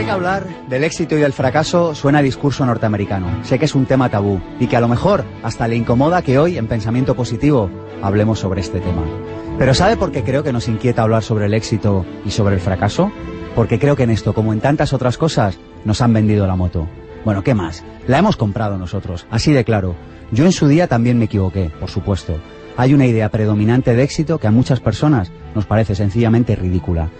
Sé que hablar del éxito y del fracaso suena discurso norteamericano. Sé que es un tema tabú y que a lo mejor hasta le incomoda que hoy, en Pensamiento Positivo, hablemos sobre este tema. Pero ¿sabe por qué creo que nos inquieta hablar sobre el éxito y sobre el fracaso? Porque creo que en esto, como en tantas otras cosas, nos han vendido la moto. Bueno, ¿qué más? La hemos comprado nosotros, así de claro. Yo en su día también me equivoqué, por supuesto. Hay una idea predominante de éxito que a muchas personas nos parece sencillamente ridícula.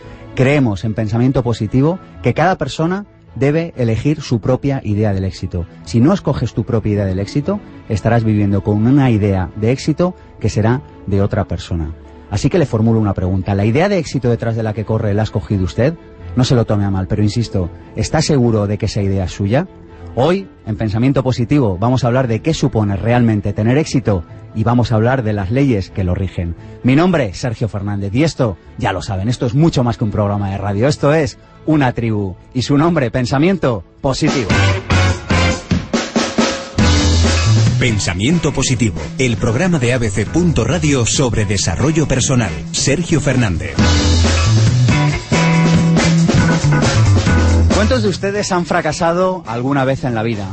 Creemos en pensamiento positivo que cada persona debe elegir su propia idea del éxito. Si no escoges tu propia idea del éxito, estarás viviendo con una idea de éxito que será de otra persona. Así que le formulo una pregunta. ¿La idea de éxito detrás de la que corre la ha escogido usted? No se lo tome a mal, pero insisto, ¿está seguro de que esa idea es suya? Hoy, en Pensamiento Positivo, vamos a hablar de qué supone realmente tener éxito y vamos a hablar de las leyes que lo rigen. Mi nombre es Sergio Fernández y esto, ya lo saben, esto es mucho más que un programa de radio, esto es una tribu y su nombre, Pensamiento Positivo. Pensamiento Positivo, el programa de ABC. Radio sobre desarrollo personal. Sergio Fernández. ¿Cuántos de ustedes han fracasado alguna vez en la vida?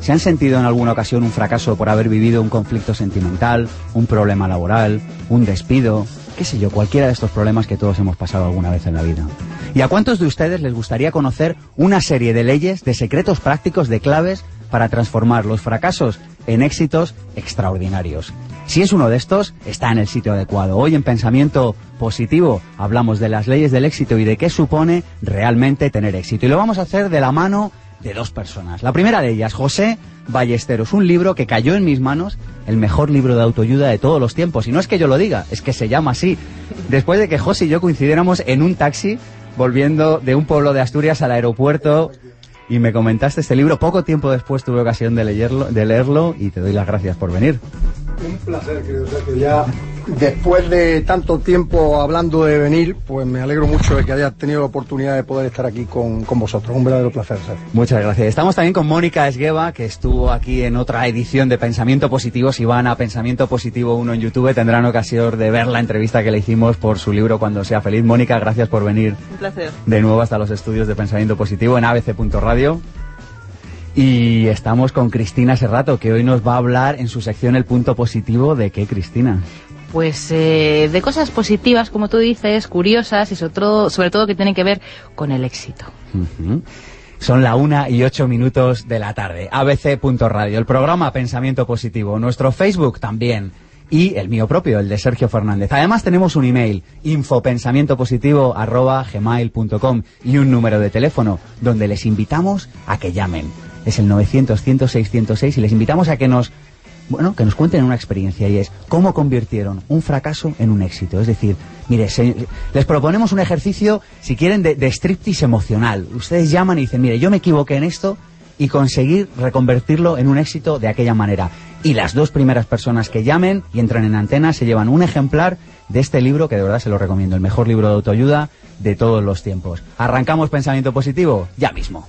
¿Se han sentido en alguna ocasión un fracaso por haber vivido un conflicto sentimental, un problema laboral, un despido, qué sé yo, cualquiera de estos problemas que todos hemos pasado alguna vez en la vida? ¿Y a cuántos de ustedes les gustaría conocer una serie de leyes, de secretos prácticos, de claves para transformar los fracasos en éxitos extraordinarios? Si es uno de estos, está en el sitio adecuado. Hoy en Pensamiento Positivo hablamos de las leyes del éxito y de qué supone realmente tener éxito. Y lo vamos a hacer de la mano de dos personas. La primera de ellas, José Ballesteros, un libro que cayó en mis manos, el mejor libro de autoayuda de todos los tiempos. Y no es que yo lo diga, es que se llama así. Después de que José y yo coincidiéramos en un taxi volviendo de un pueblo de Asturias al aeropuerto y me comentaste este libro. Poco tiempo después tuve ocasión de leerlo, de leerlo y te doy las gracias por venir. Un placer, querido Sergio. Ya después de tanto tiempo hablando de venir, pues me alegro mucho de que hayas tenido la oportunidad de poder estar aquí con, vosotros. Un verdadero placer, Sergio. Muchas gracias. Estamos también con Mónica Esgueva, que estuvo aquí en otra edición de Pensamiento Positivo. Si van a Pensamiento Positivo 1 en YouTube, tendrán ocasión de ver la entrevista que le hicimos por su libro Cuando sea feliz. Mónica, gracias por venir. Un placer. De nuevo hasta los estudios de Pensamiento Positivo en abc.radio. Y estamos con Cristina Serrato, que hoy nos va a hablar en su sección El punto positivo de qué, Cristina. Pues eh, de cosas positivas, como tú dices, curiosas y sobre todo, sobre todo que tienen que ver con el éxito. Son la una y ocho minutos de la tarde. ABC.radio, el programa Pensamiento Positivo. Nuestro Facebook también. Y el mío propio, el de Sergio Fernández. Además tenemos un email, infopensamientopositivo.gmail.com y un número de teléfono donde les invitamos a que llamen es el 900-106-106 y les invitamos a que nos bueno, que nos cuenten una experiencia y es cómo convirtieron un fracaso en un éxito. Es decir, mire, les proponemos un ejercicio, si quieren, de, de striptease emocional. Ustedes llaman y dicen, mire, yo me equivoqué en esto y conseguir reconvertirlo en un éxito de aquella manera. Y las dos primeras personas que llamen y entran en antena se llevan un ejemplar de este libro que de verdad se lo recomiendo, el mejor libro de autoayuda de todos los tiempos. ¿Arrancamos pensamiento positivo? Ya mismo.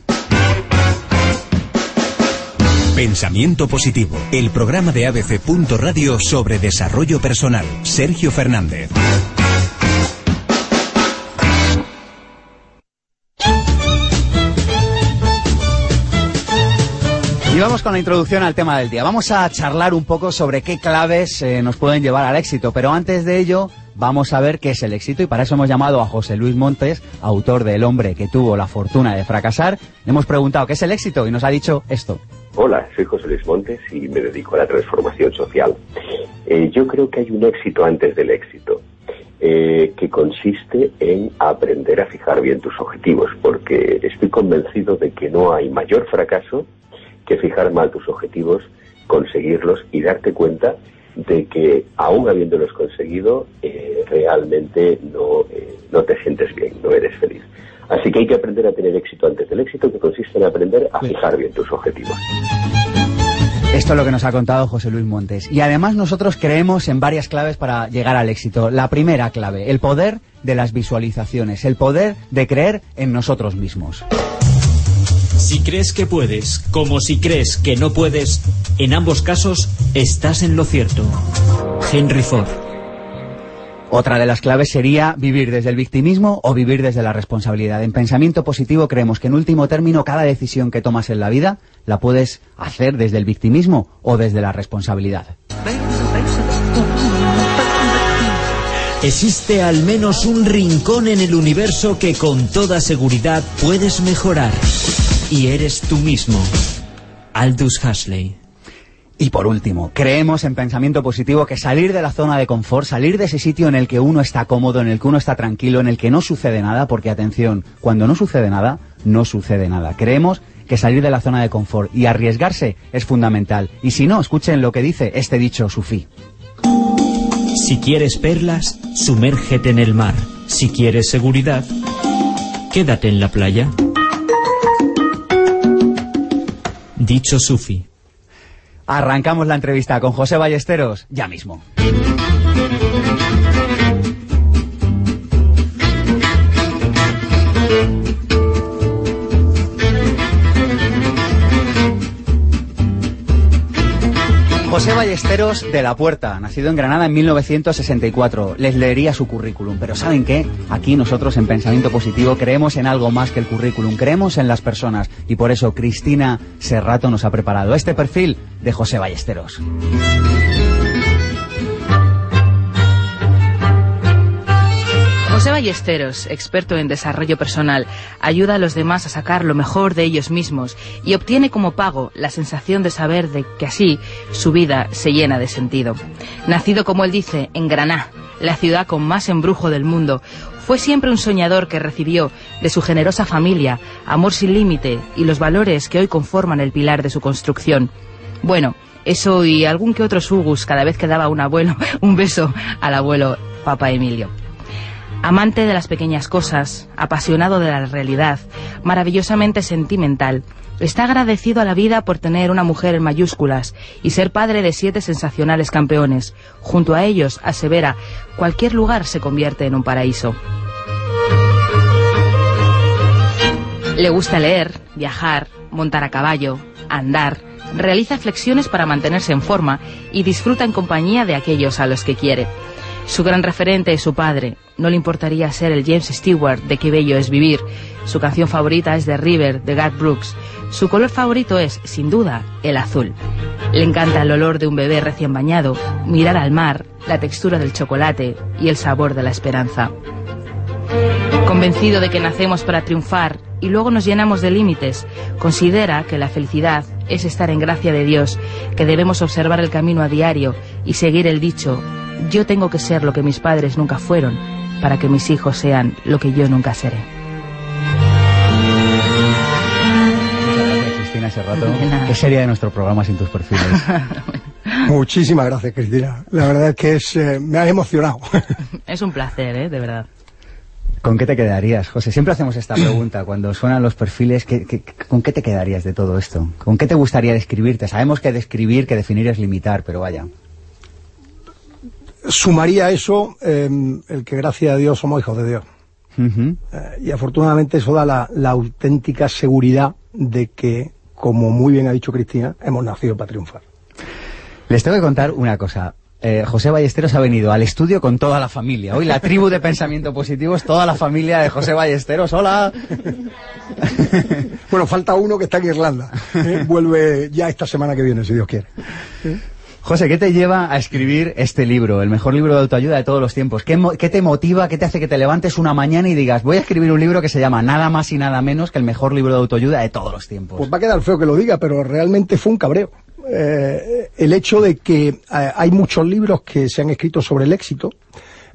Pensamiento Positivo, el programa de ABC. Radio sobre desarrollo personal. Sergio Fernández. Y vamos con la introducción al tema del día. Vamos a charlar un poco sobre qué claves eh, nos pueden llevar al éxito, pero antes de ello vamos a ver qué es el éxito y para eso hemos llamado a José Luis Montes, autor de El hombre que tuvo la fortuna de fracasar. Le hemos preguntado qué es el éxito y nos ha dicho esto. Hola, soy José Luis Montes y me dedico a la transformación social. Eh, yo creo que hay un éxito antes del éxito, eh, que consiste en aprender a fijar bien tus objetivos, porque estoy convencido de que no hay mayor fracaso que fijar mal tus objetivos, conseguirlos y darte cuenta de que aún habiéndolos conseguido, eh, realmente no, eh, no te sientes bien, no eres feliz. Así que hay que aprender a tener éxito antes del éxito, que consiste en aprender a fijar bien tus objetivos. Esto es lo que nos ha contado José Luis Montes. Y además nosotros creemos en varias claves para llegar al éxito. La primera clave, el poder de las visualizaciones, el poder de creer en nosotros mismos. Si crees que puedes, como si crees que no puedes, en ambos casos estás en lo cierto. Henry Ford. Otra de las claves sería vivir desde el victimismo o vivir desde la responsabilidad. En pensamiento positivo creemos que en último término cada decisión que tomas en la vida la puedes hacer desde el victimismo o desde la responsabilidad. Existe al menos un rincón en el universo que con toda seguridad puedes mejorar. Y eres tú mismo. Aldous Huxley. Y por último, creemos en pensamiento positivo que salir de la zona de confort, salir de ese sitio en el que uno está cómodo, en el que uno está tranquilo, en el que no sucede nada, porque atención, cuando no sucede nada, no sucede nada. Creemos que salir de la zona de confort y arriesgarse es fundamental. Y si no, escuchen lo que dice este dicho sufí. Si quieres perlas, sumérgete en el mar. Si quieres seguridad, quédate en la playa. Dicho Sufi. Arrancamos la entrevista con José Ballesteros ya mismo. José Ballesteros de la Puerta, nacido en Granada en 1964. Les leería su currículum, pero ¿saben qué? Aquí nosotros en Pensamiento Positivo creemos en algo más que el currículum, creemos en las personas y por eso Cristina Serrato nos ha preparado este perfil de José Ballesteros. Ballesteros, experto en desarrollo personal, ayuda a los demás a sacar lo mejor de ellos mismos y obtiene como pago la sensación de saber de que así su vida se llena de sentido. Nacido, como él dice, en Granada, la ciudad con más embrujo del mundo, fue siempre un soñador que recibió de su generosa familia amor sin límite y los valores que hoy conforman el pilar de su construcción. Bueno, eso y algún que otro sugus cada vez que daba un abuelo un beso al abuelo Papa Emilio. Amante de las pequeñas cosas, apasionado de la realidad, maravillosamente sentimental, está agradecido a la vida por tener una mujer en mayúsculas y ser padre de siete sensacionales campeones. Junto a ellos, asevera, cualquier lugar se convierte en un paraíso. Le gusta leer, viajar, montar a caballo, andar, realiza flexiones para mantenerse en forma y disfruta en compañía de aquellos a los que quiere. Su gran referente es su padre. No le importaría ser el James Stewart de Qué bello es vivir. Su canción favorita es The River de Garth Brooks. Su color favorito es, sin duda, el azul. Le encanta el olor de un bebé recién bañado, mirar al mar, la textura del chocolate y el sabor de la esperanza. Convencido de que nacemos para triunfar y luego nos llenamos de límites, considera que la felicidad es estar en gracia de Dios, que debemos observar el camino a diario y seguir el dicho yo tengo que ser lo que mis padres nunca fueron para que mis hijos sean lo que yo nunca seré. Cristina Serrato. ¿Qué sería de nuestro programa sin tus perfiles? Muchísimas gracias, Cristina. La verdad es que es, eh, me has emocionado. es un placer, ¿eh? de verdad. ¿Con qué te quedarías, José? Siempre hacemos esta pregunta cuando suenan los perfiles. con qué te quedarías de todo esto? ¿Con qué te gustaría describirte? Sabemos que describir, que definir es limitar, pero vaya. Sumaría eso em, el que gracias a Dios somos hijos de Dios. Eh, y afortunadamente eso da la, la, auténtica seguridad de que, como muy bien ha dicho Cristina, hemos nacido para triunfar. Les tengo que contar una cosa. Eh, José Ballesteros ha venido al estudio con toda la familia. Hoy la tribu de pensamiento positivo es toda la familia de José Ballesteros. ¡Hola! bueno, falta uno que está en Irlanda. ¿eh? Vuelve ya esta semana que viene, si Dios quiere. José, ¿qué te lleva a escribir este libro, el mejor libro de autoayuda de todos los tiempos? ¿Qué, te motiva, qué te hace que te levantes una mañana y digas, voy a escribir un libro que se llama nada más y nada menos que el mejor libro de autoayuda de todos los tiempos? Pues va a quedar feo que lo diga, pero realmente fue un cabreo. Eh, el hecho de que eh, hay muchos libros que se han escrito sobre el éxito,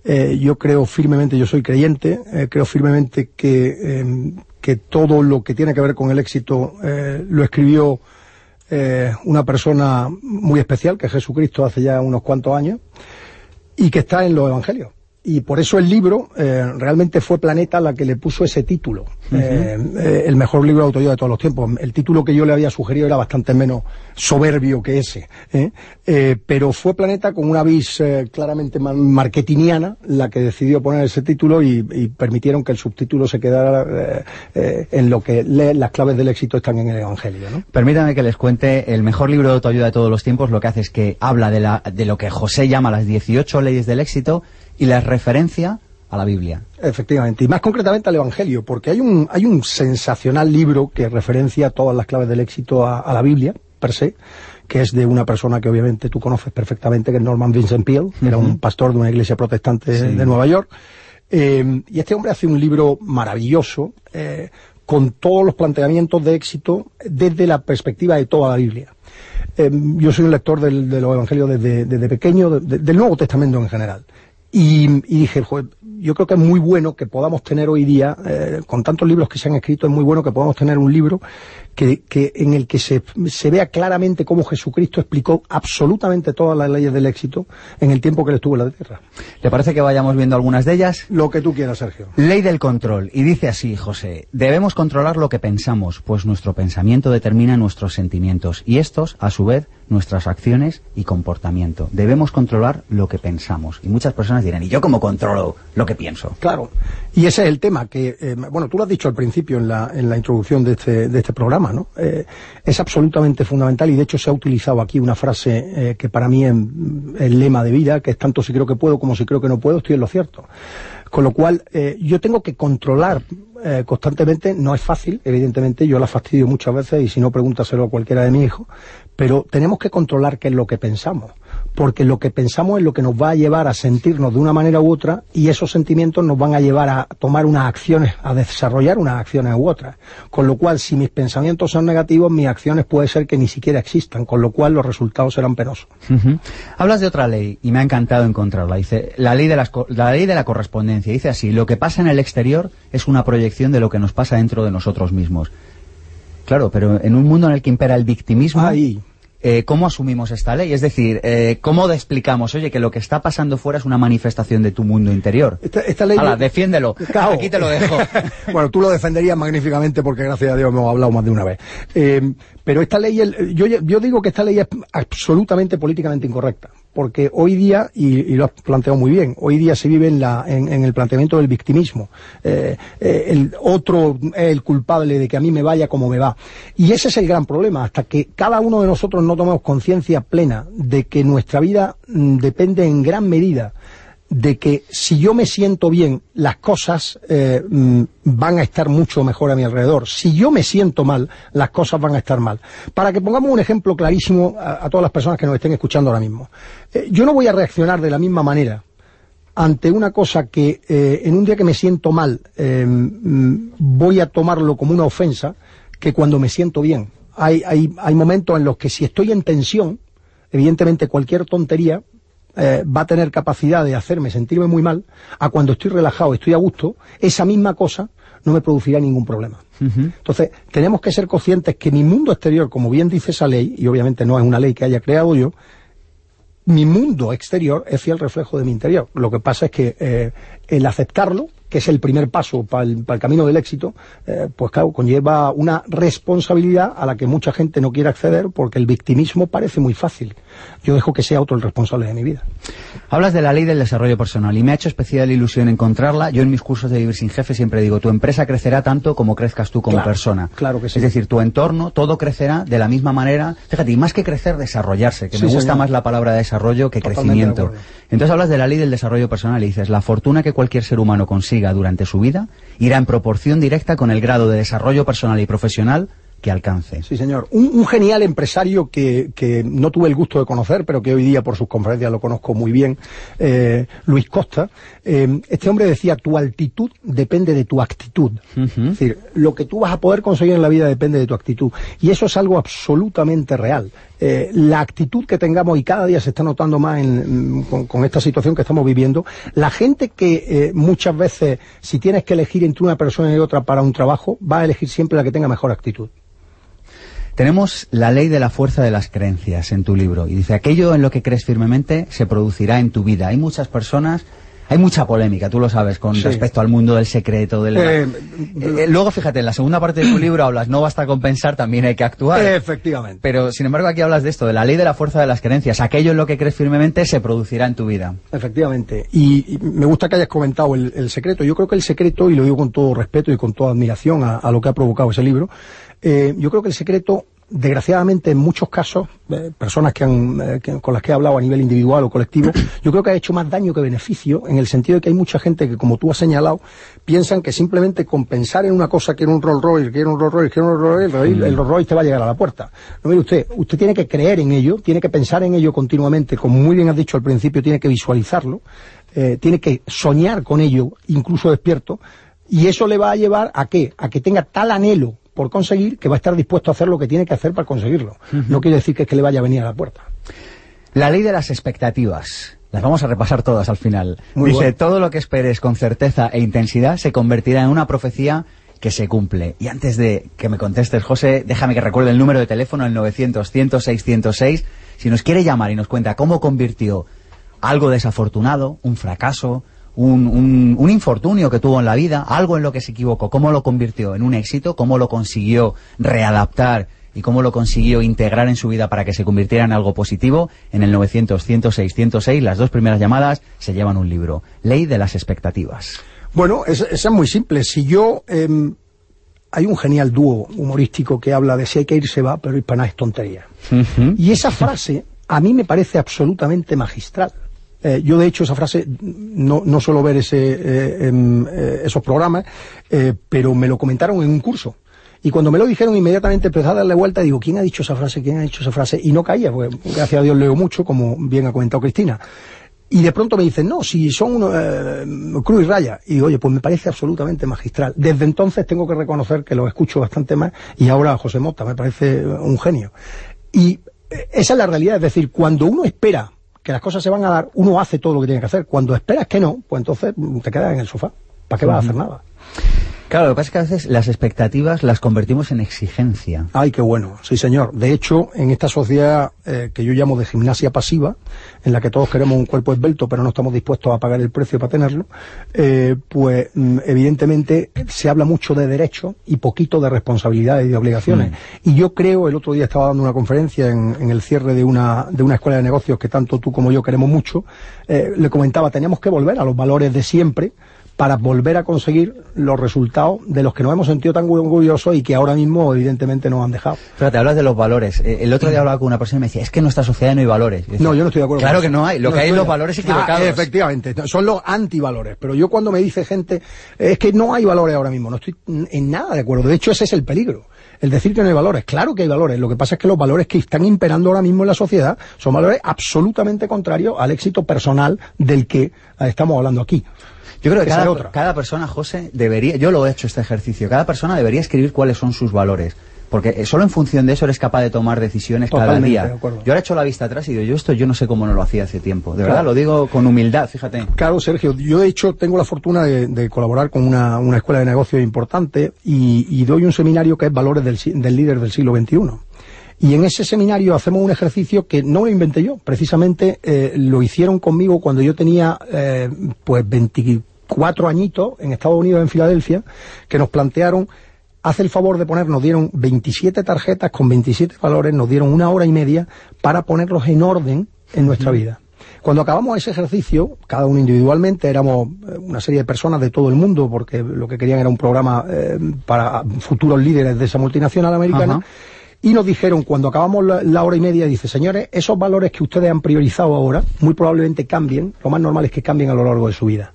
eh, yo creo firmemente, yo soy creyente, creo firmemente que, que todo lo que tiene que ver con el éxito lo escribió una persona muy especial, que es Jesucristo hace ya unos cuantos años, y que está en los Evangelios y por eso el libro eh, realmente fue Planeta la que le puso ese título, eh, eh, el mejor libro de autoayuda de todos los tiempos. El título que yo le había sugerido era bastante menos soberbio que ese, pero fue Planeta con una vis claramente marketingiana la que decidió poner ese título y, permitieron que el subtítulo se quedara en lo que las claves del éxito están en el Evangelio. ¿no? Permítame que les cuente, el mejor libro de autoayuda de todos los tiempos lo que hace es que habla de, la, de lo que José llama las 18 leyes del éxito y la referencia a la Biblia. Efectivamente, y más concretamente al Evangelio, porque hay un, hay un sensacional libro que referencia todas las claves del éxito a, la Biblia, per se, que es de una persona que obviamente tú conoces perfectamente, que es Norman Vincent Peale, que era un pastor de una iglesia protestante de Nueva York. Eh, y este hombre hace un libro maravilloso, eh, con todos los planteamientos de éxito desde la perspectiva de toda la Biblia. Eh, yo soy un lector del, de los evangelios desde, pequeño, del Nuevo Testamento en general. Y, dije, yo creo que es muy bueno que podamos tener hoy día, eh, con tantos libros que se han escrito, es muy bueno que podamos tener un libro que, que en el que se, se, vea claramente cómo Jesucristo explicó absolutamente todas las leyes del éxito en el tiempo que él estuvo en la tierra. ¿Le parece que vayamos viendo algunas de ellas? Lo que tú quieras, Sergio. Ley del control. Y dice así, José, debemos controlar lo que pensamos, pues nuestro pensamiento determina nuestros sentimientos y estos, a su vez, nuestras acciones y comportamiento. Debemos controlar lo que pensamos. Y muchas personas dirán, ¿y yo cómo controlo lo que pienso? Claro. Y ese es el tema que, eh, bueno, tú lo has dicho al principio en la, en la introducción de este, de este programa, ¿no? Eh, es absolutamente fundamental y de hecho se ha utilizado aquí una frase eh, que para mí es el lema de vida, que es tanto si creo que puedo como si creo que no puedo, estoy en lo cierto. Con lo cual, yo tengo que controlar constantemente, no es fácil, evidentemente, yo la fastidio muchas veces y si no, pregúntaselo a cualquiera de mis hijos, pero tenemos que controlar qué es lo que pensamos, porque lo que pensamos es lo que nos va a llevar a sentirnos de una manera u otra y esos sentimientos nos van a llevar a tomar unas acciones, a desarrollar unas acciones u otras. Con lo cual, si mis pensamientos son negativos, mis acciones puede ser que ni siquiera existan, con lo cual los resultados serán penosos. Hablas de otra ley y me ha encantado encontrarla. Dice, la ley, de la ley de la correspondencia. Dice así, lo que pasa en el exterior es una proyección de lo que nos pasa dentro de nosotros mismos. Claro, pero en un mundo en el que impera el victimismo, eh, ¿cómo asumimos esta ley? Es decir, eh, ¿cómo explicamos, oye, que lo que está pasando fuera es una manifestación de tu mundo interior? Esta, ley... defiéndelo. Aquí te lo dejo. bueno, tú lo defenderías magníficamente porque gracias a Dios hemos hablado más de una vez. Eh, pero esta ley, yo, yo digo que esta ley es absolutamente políticamente incorrecta porque hoy día, y, lo has planteado muy bien, hoy día se vive en, la, en, el planteamiento del victimismo. Eh, eh, el otro es el culpable de que a mí me vaya como me va. Y ese es el gran problema, hasta que cada uno de nosotros no tomemos conciencia plena de que nuestra vida mm, depende en gran medida de que si yo me siento bien, las cosas eh, mm, van a estar mucho mejor a mi alrededor. Si yo me siento mal, las cosas van a estar mal. Para que pongamos un ejemplo clarísimo a, todas las personas que nos estén escuchando ahora mismo. Eh, yo no voy a reaccionar de la misma manera ante una cosa que eh, en un día que me siento mal mm, voy a tomarlo como una ofensa que cuando me siento bien. Hay, hay, hay momentos en los que si estoy en tensión, evidentemente cualquier tontería eh, va a tener capacidad de hacerme sentirme muy mal, a cuando estoy relajado, estoy a gusto, esa misma cosa no me producirá ningún problema. Entonces, tenemos que ser conscientes que mi mundo exterior, como bien dice esa ley, y obviamente no es una ley que haya creado yo, mi mundo exterior es fiel reflejo de mi interior. Lo que pasa es que eh, el aceptarlo que es el primer paso para el, camino del éxito, eh, pues claro, conlleva una responsabilidad a la que mucha gente no quiere acceder porque el victimismo parece muy fácil. Yo dejo que sea otro el responsable de mi vida. Hablas de la ley del desarrollo personal y me ha hecho especial ilusión encontrarla. Yo en mis cursos de Vivir sin Jefe siempre digo, tu empresa crecerá tanto como crezcas tú como persona. Claro que sí. Es decir, tu entorno, todo crecerá de la misma manera. Fíjate, y más que crecer, desarrollarse, que me gusta más la palabra desarrollo que crecimiento. Entonces hablas de la ley del desarrollo personal y dices, la fortuna que cualquier ser humano consiga durante su vida irá en proporción directa con el grado de desarrollo personal y profesional que alcance. Sí, señor. Un, genial empresario que, que, no tuve el gusto de conocer, pero que hoy día por sus conferencias lo conozco muy bien, eh, Luis Costa. Eh, este hombre decía, tu altitud depende de tu actitud. Es decir, lo que tú vas a poder conseguir en la vida depende de tu actitud. Y eso es algo absolutamente real. Eh, la actitud que tengamos, y cada día se está notando más con, esta situación que estamos viviendo, la gente que muchas veces, si tienes que elegir entre una persona y otra para un trabajo, va a elegir siempre la que tenga mejor actitud. Tenemos la ley de la fuerza de las creencias en tu libro y dice, aquello en lo que crees firmemente se producirá en tu vida. Hay muchas personas hay mucha polémica, tú lo sabes, con respecto al mundo del secreto. Del... Eh, eh, luego, fíjate, en la segunda parte de tu libro hablas, no basta con pensar, también hay que actuar. Efectivamente. Pero, sin embargo, aquí hablas de esto, de la ley de la fuerza de las creencias. Aquello en lo que crees firmemente se producirá en tu vida. Efectivamente. Y, me gusta que hayas comentado el, secreto. Yo creo que el secreto, y lo digo con todo respeto y con toda admiración a, lo que ha provocado ese libro, eh, yo creo que el secreto desgraciadamente en muchos casos, eh, personas que han, eh, con las que he hablado a nivel individual o colectivo, yo creo que ha hecho más daño que beneficio, en el sentido de que hay mucha gente que, como tú has señalado, piensan que simplemente con pensar en una cosa que era un Rolls Royce, que era un Rolls Royce, que era un Rolls Royce, el, Rolls Royce te va a llegar a la puerta. No, mire usted, usted tiene que creer en ello, tiene que pensar en ello continuamente, como muy bien has dicho al principio, tiene que visualizarlo, eh, tiene que soñar con ello, incluso despierto, y eso le va a llevar a qué? A que tenga tal anhelo por conseguir que va a estar dispuesto a hacer lo que tiene que hacer para conseguirlo. No quiere decir que es que le vaya a venir a la puerta. La ley de las expectativas. Las vamos a repasar todas al final. Dice, todo lo que esperes con certeza e intensidad se convertirá en una profecía que se cumple. Y antes de que me contestes, José, déjame que recuerde el número de teléfono, el 900-106-106. Si nos quiere llamar y nos cuenta cómo convirtió algo desafortunado, un fracaso, un, un, infortunio que tuvo en la vida, algo en lo que se equivocó, cómo lo convirtió en un éxito, cómo lo consiguió readaptar y cómo lo consiguió integrar en su vida para que se convirtiera en algo positivo, en el 900, 106, 106, las dos primeras llamadas se llevan un libro, Ley de las Expectativas. Bueno, esa es, muy simple. Si yo... Em, hay un genial dúo humorístico que habla de si hay que ir se va, pero nada es tontería. Y esa frase a mí me parece absolutamente magistral. Eh, yo, de hecho, esa frase no, no suelo ver ese, eh, em, eh, esos programas, pero me lo comentaron en un curso. Y cuando me lo dijeron, inmediatamente empecé a darle vuelta y digo, ¿quién ha dicho esa frase? ¿Quién ha dicho esa frase? Y no caía, porque gracias a Dios leo mucho, como bien ha comentado Cristina. Y de pronto me dicen, no, si son unos, cruz y raya. Y digo, oye, pues me parece absolutamente magistral. Desde entonces tengo que reconocer que lo escucho bastante más y ahora José Mota me parece un genio. Y esa es la realidad, es decir, cuando uno espera que las cosas se van a dar, uno hace todo lo que tiene que hacer. Cuando esperas que no, pues entonces te quedas en el sofá. ¿Para qué vas a hacer nada? Claro, lo que pasa es que a veces las expectativas las convertimos en exigencia. Ay, qué bueno, sí señor. De hecho, en esta sociedad eh, que yo llamo de gimnasia pasiva, en la que todos queremos un cuerpo esbelto pero no estamos dispuestos a pagar el precio para tenerlo, eh, pues mm, evidentemente se habla mucho de derechos y poquito de responsabilidades y de obligaciones. Mm. Y yo creo, el otro día estaba dando una conferencia en, el cierre de una, de una escuela de negocios que tanto tú como yo queremos mucho, eh, le comentaba, teníamos que volver a los valores de siempre, para volver a conseguir los resultados de los que nos hemos sentido tan orgullosos y que ahora mismo evidentemente nos han dejado. Pero te hablas de los valores. Eh, el otro día hablaba con una persona y me decía, es que en nuestra sociedad no hay valores. no, yo no estoy de acuerdo. Claro que no hay. Lo que hay es los valores ah, equivocados. efectivamente, son los antivalores. Pero yo cuando me dice gente, es que no hay valores ahora mismo, no estoy en nada de acuerdo. De hecho, ese es el peligro el decir que no hay valores. Claro que hay valores. Lo que pasa es que los valores que están imperando ahora mismo en la sociedad son valores absolutamente contrarios al éxito personal del que estamos hablando aquí. Yo creo que cada, cada persona, José, debería, yo lo he hecho este ejercicio, cada persona debería escribir cuáles son sus valores. Porque eh, solo en función de eso eres capaz de tomar decisiones cada día. Yo ahora he hecho la vista atrás y digo, yo esto yo no sé cómo no lo hacía hace tiempo. De verdad, lo digo con humildad, fíjate. Claro, Sergio, yo de hecho tengo la fortuna de, colaborar con una, escuela de negocios importante y, doy un seminario que es Valores del, Líder del siglo XXI. Y en ese seminario hacemos un ejercicio que no lo inventé yo, precisamente eh, lo hicieron conmigo cuando yo tenía eh, pues 20, cuatro añitos en Estados Unidos, en Filadelfia, que nos plantearon, hace el favor de poner, nos dieron 27 tarjetas con 27 valores, nos dieron una hora y media para ponerlos en orden en nuestra vida. Cuando acabamos ese ejercicio, cada uno individualmente, éramos eh, una serie de personas de todo el mundo, porque lo que querían era un programa eh, para futuros líderes de esa multinacional americana, y nos dijeron, cuando acabamos la, hora y media, dice, señores, esos valores que ustedes han priorizado ahora, muy probablemente cambien, lo más normal es que cambien a lo largo de su vida.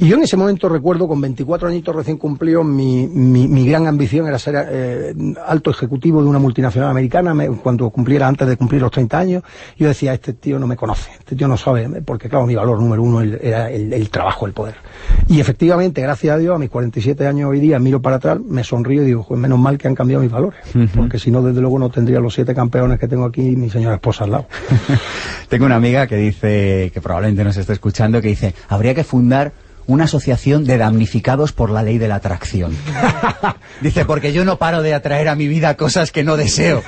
Y yo en ese momento recuerdo, con 24 añitos recién cumplidos, mi, mi, gran ambición era ser eh, alto ejecutivo de una multinacional americana cuando cumpliera, antes de cumplir los 30 años. Yo decía, este tío no me conoce, este tío no sabe, porque claro, mi valor número uno era el, trabajo, el poder. Y efectivamente, gracias a Dios, a mis 47 años hoy día, miro para atrás, me sonrío y digo, pues menos mal que han cambiado mis valores, porque si no, desde luego no tendría los siete campeones que tengo aquí y mi señora esposa al lado. tengo una amiga que dice, que probablemente nos esté escuchando, que dice, habría que fundar una asociación de damnificados por la ley de la atracción. Dice, porque yo no paro de atraer a mi vida cosas que no deseo.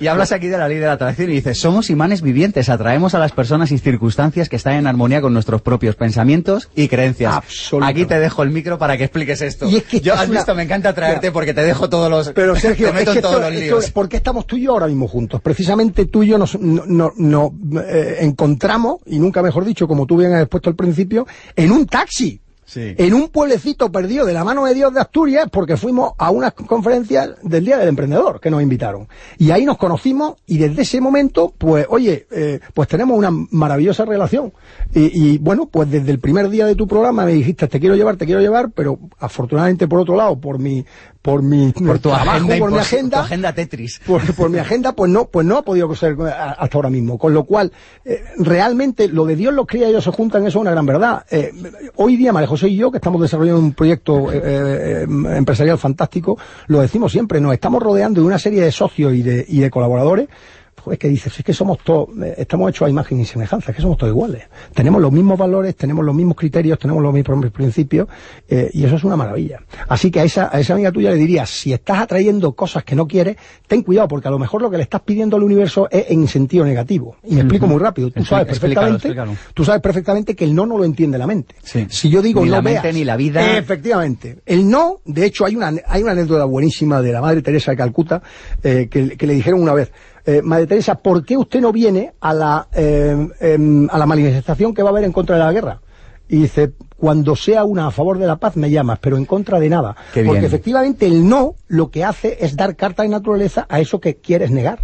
Y hablas aquí de la ley de la atracción y dices, somos imanes vivientes, atraemos a las personas y circunstancias que están en armonía con nuestros propios pensamientos y creencias. Absolutamente. Aquí te dejo el micro para que expliques esto. Y es que yo, has una- visto, me encanta traerte Mira. porque te dejo todos los... Pero Sergio, te meto es que en todos esto- los esto- líos. ¿por qué estamos tú y yo ahora mismo juntos? Precisamente tú y yo nos, no, no- no, eh, encontramos, y nunca mejor dicho, como tú bien has expuesto al principio, en un taxi. En un pueblecito perdido de la mano de Dios de Asturias, porque fuimos a unas conferencias del Día del Emprendedor que nos invitaron. Y ahí nos conocimos y desde ese momento, pues, oye, eh, pues tenemos una maravillosa relación. Y, y, bueno, pues desde el primer día de tu programa me dijiste, te quiero llevar, te quiero llevar, pero afortunadamente por otro lado, por mi, por mi por tu trabajo, agenda, por mi agenda, tu agenda Tetris. por, por mi agenda, pues no, pues no ha podido ser a- hasta ahora mismo. Con lo cual, eh, realmente lo de Dios los cría y ellos se juntan, eso es una gran verdad. Eh, hoy día, María José y yo, que estamos desarrollando un proyecto eh, eh, empresarial fantástico, lo decimos siempre, nos estamos rodeando de una serie de socios y de, y de colaboradores pues que dices, es que somos todos, eh, estamos hechos a imagen y semejanza, es que somos todos iguales. Tenemos los mismos valores, tenemos los mismos criterios, tenemos los mismos principios, eh, y eso es una maravilla. Así que a esa, a esa amiga tuya le diría, si estás atrayendo cosas que no quieres, ten cuidado, porque a lo mejor lo que le estás pidiendo al universo es en sentido negativo. Y me explico muy rápido. Tú sabes explícalo, perfectamente, explícalo. tú sabes perfectamente que el no no lo entiende la mente. Sí. Si yo digo Ni no la mente veas- ni la vida. Efectivamente. El no, de hecho, hay una, hay una anécdota buenísima de la Madre Teresa de Calcuta eh, que, que le dijeron una vez, eh, Madre Teresa, ¿por qué usted no viene a la, eh, a la manifestación que va a haber en contra de la guerra? Y dice, cuando sea una a favor de la paz me llamas, pero en contra de nada. Qué Porque bien. efectivamente el no lo que hace es dar carta de naturaleza a eso que quieres negar.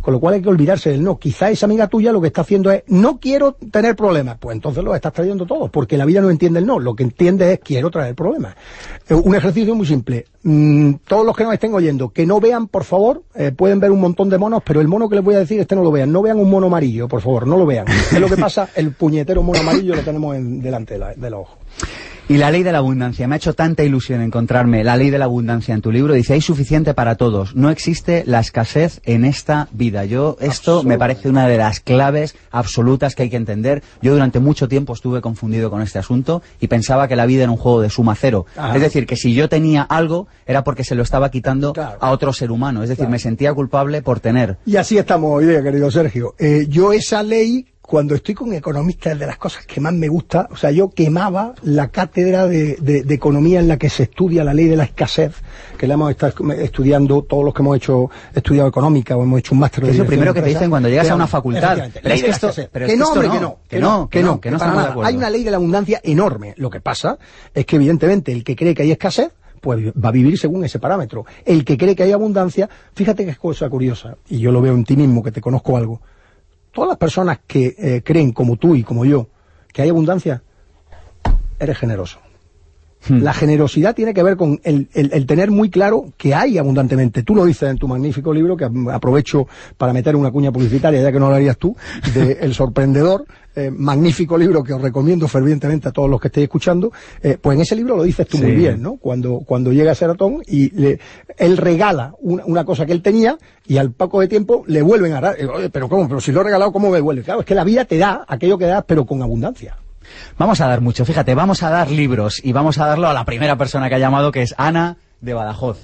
Con lo cual hay que olvidarse del no. Quizá esa amiga tuya lo que está haciendo es, no quiero tener problemas. Pues entonces lo estás trayendo todo, porque la vida no entiende el no. Lo que entiende es, quiero traer problemas. Eh, un ejercicio muy simple. Mm, todos los que nos estén oyendo, que no vean, por favor, eh, pueden ver un montón de monos, pero el mono que les voy a decir, este no lo vean. No vean un mono amarillo, por favor, no lo vean. ¿Qué es lo que pasa? El puñetero mono amarillo lo tenemos en- delante de, la-. Y la ley de la abundancia. Me ha hecho tanta ilusión encontrarme la ley de la abundancia en tu libro. Dice, hay suficiente para todos. No existe la escasez en esta vida. Yo, esto me parece una de las claves absolutas que hay que entender. Yo durante mucho tiempo estuve confundido con este asunto y pensaba que la vida era un juego de suma cero. Ajá. Es decir, que si yo tenía algo era porque se lo estaba quitando Claro. a otro ser humano. Es decir, Claro. me sentía culpable por tener. Y así estamos hoy día, querido Sergio. Eh, yo esa ley, cuando estoy con economistas, es de las cosas que más me gusta, o sea, yo quemaba la cátedra de, de- de economía en la que se estudia la ley de la escasez, que la hemos estado estudiando todos los que hemos hecho estudiado económica o hemos hecho un máster de Es lo primero que te dicen cuando llegas a una facultad. Pero es que esto- pero es que que no, esto hombre, no, que no, que no, que no, que no acuerdo. Hay una ley de la abundancia enorme. Lo que pasa es que evidentemente el que cree que hay escasez, pues va a vivir según ese parámetro. El que cree que hay abundancia, fíjate que es cosa curiosa, y yo lo veo en ti mismo, que te conozco algo. Todas las personas que eh, creen, como tú y como yo, que hay abundancia, eres generoso. La generosidad tiene que ver con el, el- el tener muy claro que hay abundantemente. Tú lo dices en tu magnífico libro, que aprovecho para meter una cuña publicitaria, ya que no lo harías tú, de El Sorprendedor, eh, magnífico libro que os recomiendo fervientemente a todos los que estéis escuchando. eh, pues en ese libro lo dices tú Sí. muy bien, ¿no? Cuando, cuando llega Seratón y le- él regala una, una cosa que él tenía y al poco de tiempo le vuelven a dar. Eh, pero ¿cómo? Pero si lo he regalado, ¿cómo me devuelve? Claro, es que la vida te da aquello que das, pero con abundancia. Vamos a dar mucho, fíjate, vamos a dar libros y vamos a darlo a la primera persona que ha llamado, que es Ana de Badajoz.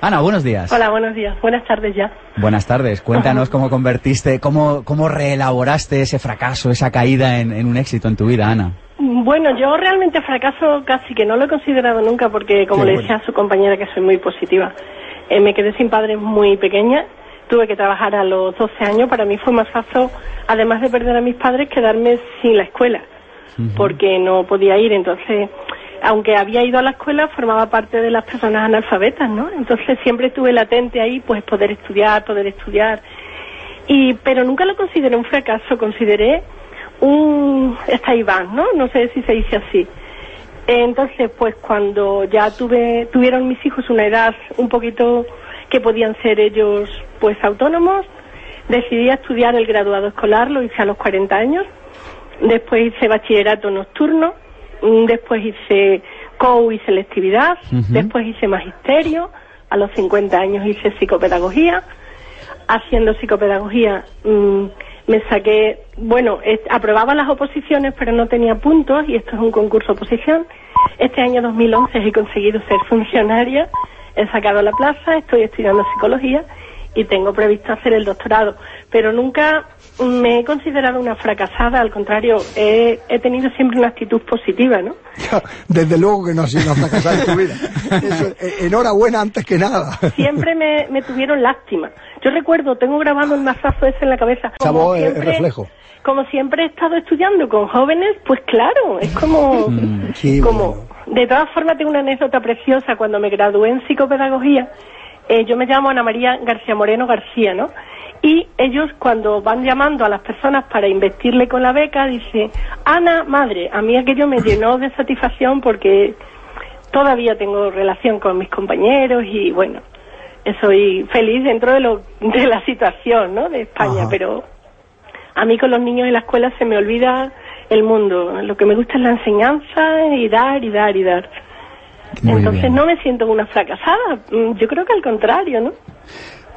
Ana, buenos días. Hola, buenos días. Buenas tardes ya. Buenas tardes. Cuéntanos cómo convertiste, cómo, cómo reelaboraste ese fracaso, esa caída en, en un éxito en tu vida, Ana. Bueno, yo realmente fracaso casi que no lo he considerado nunca porque, como Qué le bueno. decía a su compañera, que soy muy positiva. Eh, me quedé sin padre muy pequeña, tuve que trabajar a los 12 años. Para mí fue más fácil, además de perder a mis padres, quedarme sin la escuela, porque no podía ir. Entonces, aunque había ido a la escuela, formaba parte de las personas analfabetas, ¿no? Entonces siempre estuve latente ahí, pues poder estudiar, poder estudiar. Y, pero nunca lo consideré un fracaso, consideré un estaibán, ¿no? No sé si se dice así. Entonces, pues cuando ya tuve, tuvieron mis hijos una edad un poquito que podían ser ellos pues autónomos, decidí estudiar el graduado escolar, lo hice a los 40 años, después hice bachillerato nocturno, después hice COU y selectividad, después hice magisterio, a los 50 años hice psicopedagogía, haciendo psicopedagogía mm, me saqué, bueno, aprobaba las oposiciones, pero no tenía puntos, y esto es un concurso oposición. Este año 2011 he conseguido ser funcionaria, he sacado la plaza, estoy estudiando psicología y tengo previsto hacer el doctorado, pero nunca me he considerado una fracasada, al contrario, he, tenido siempre una actitud positiva, ¿no? Desde luego que no has sido una fracasada en tu vida. Eh, enhorabuena antes que nada. Siempre me, tuvieron lástima. Yo recuerdo, tengo grabado el mazazo ese en la cabeza. Como siempre, reflejo. Como siempre he estado estudiando con jóvenes, pues claro, es como... Mm, como De todas formas, tengo una anécdota preciosa. Cuando me gradué en psicopedagogía, eh, yo me llamo Ana María García Moreno García, ¿no? Y ellos cuando van llamando a las personas para investirle con la beca, dicen, Ana, madre, a mí aquello me llenó de satisfacción porque todavía tengo relación con mis compañeros y bueno, soy feliz dentro de, lo, de la situación, ¿no? De España, pero a mí con los niños en la escuela se me olvida el mundo. Lo que me gusta es la enseñanza y dar y dar y dar. Entonces no me siento una fracasada, mm, yo creo que al contrario, ¿no?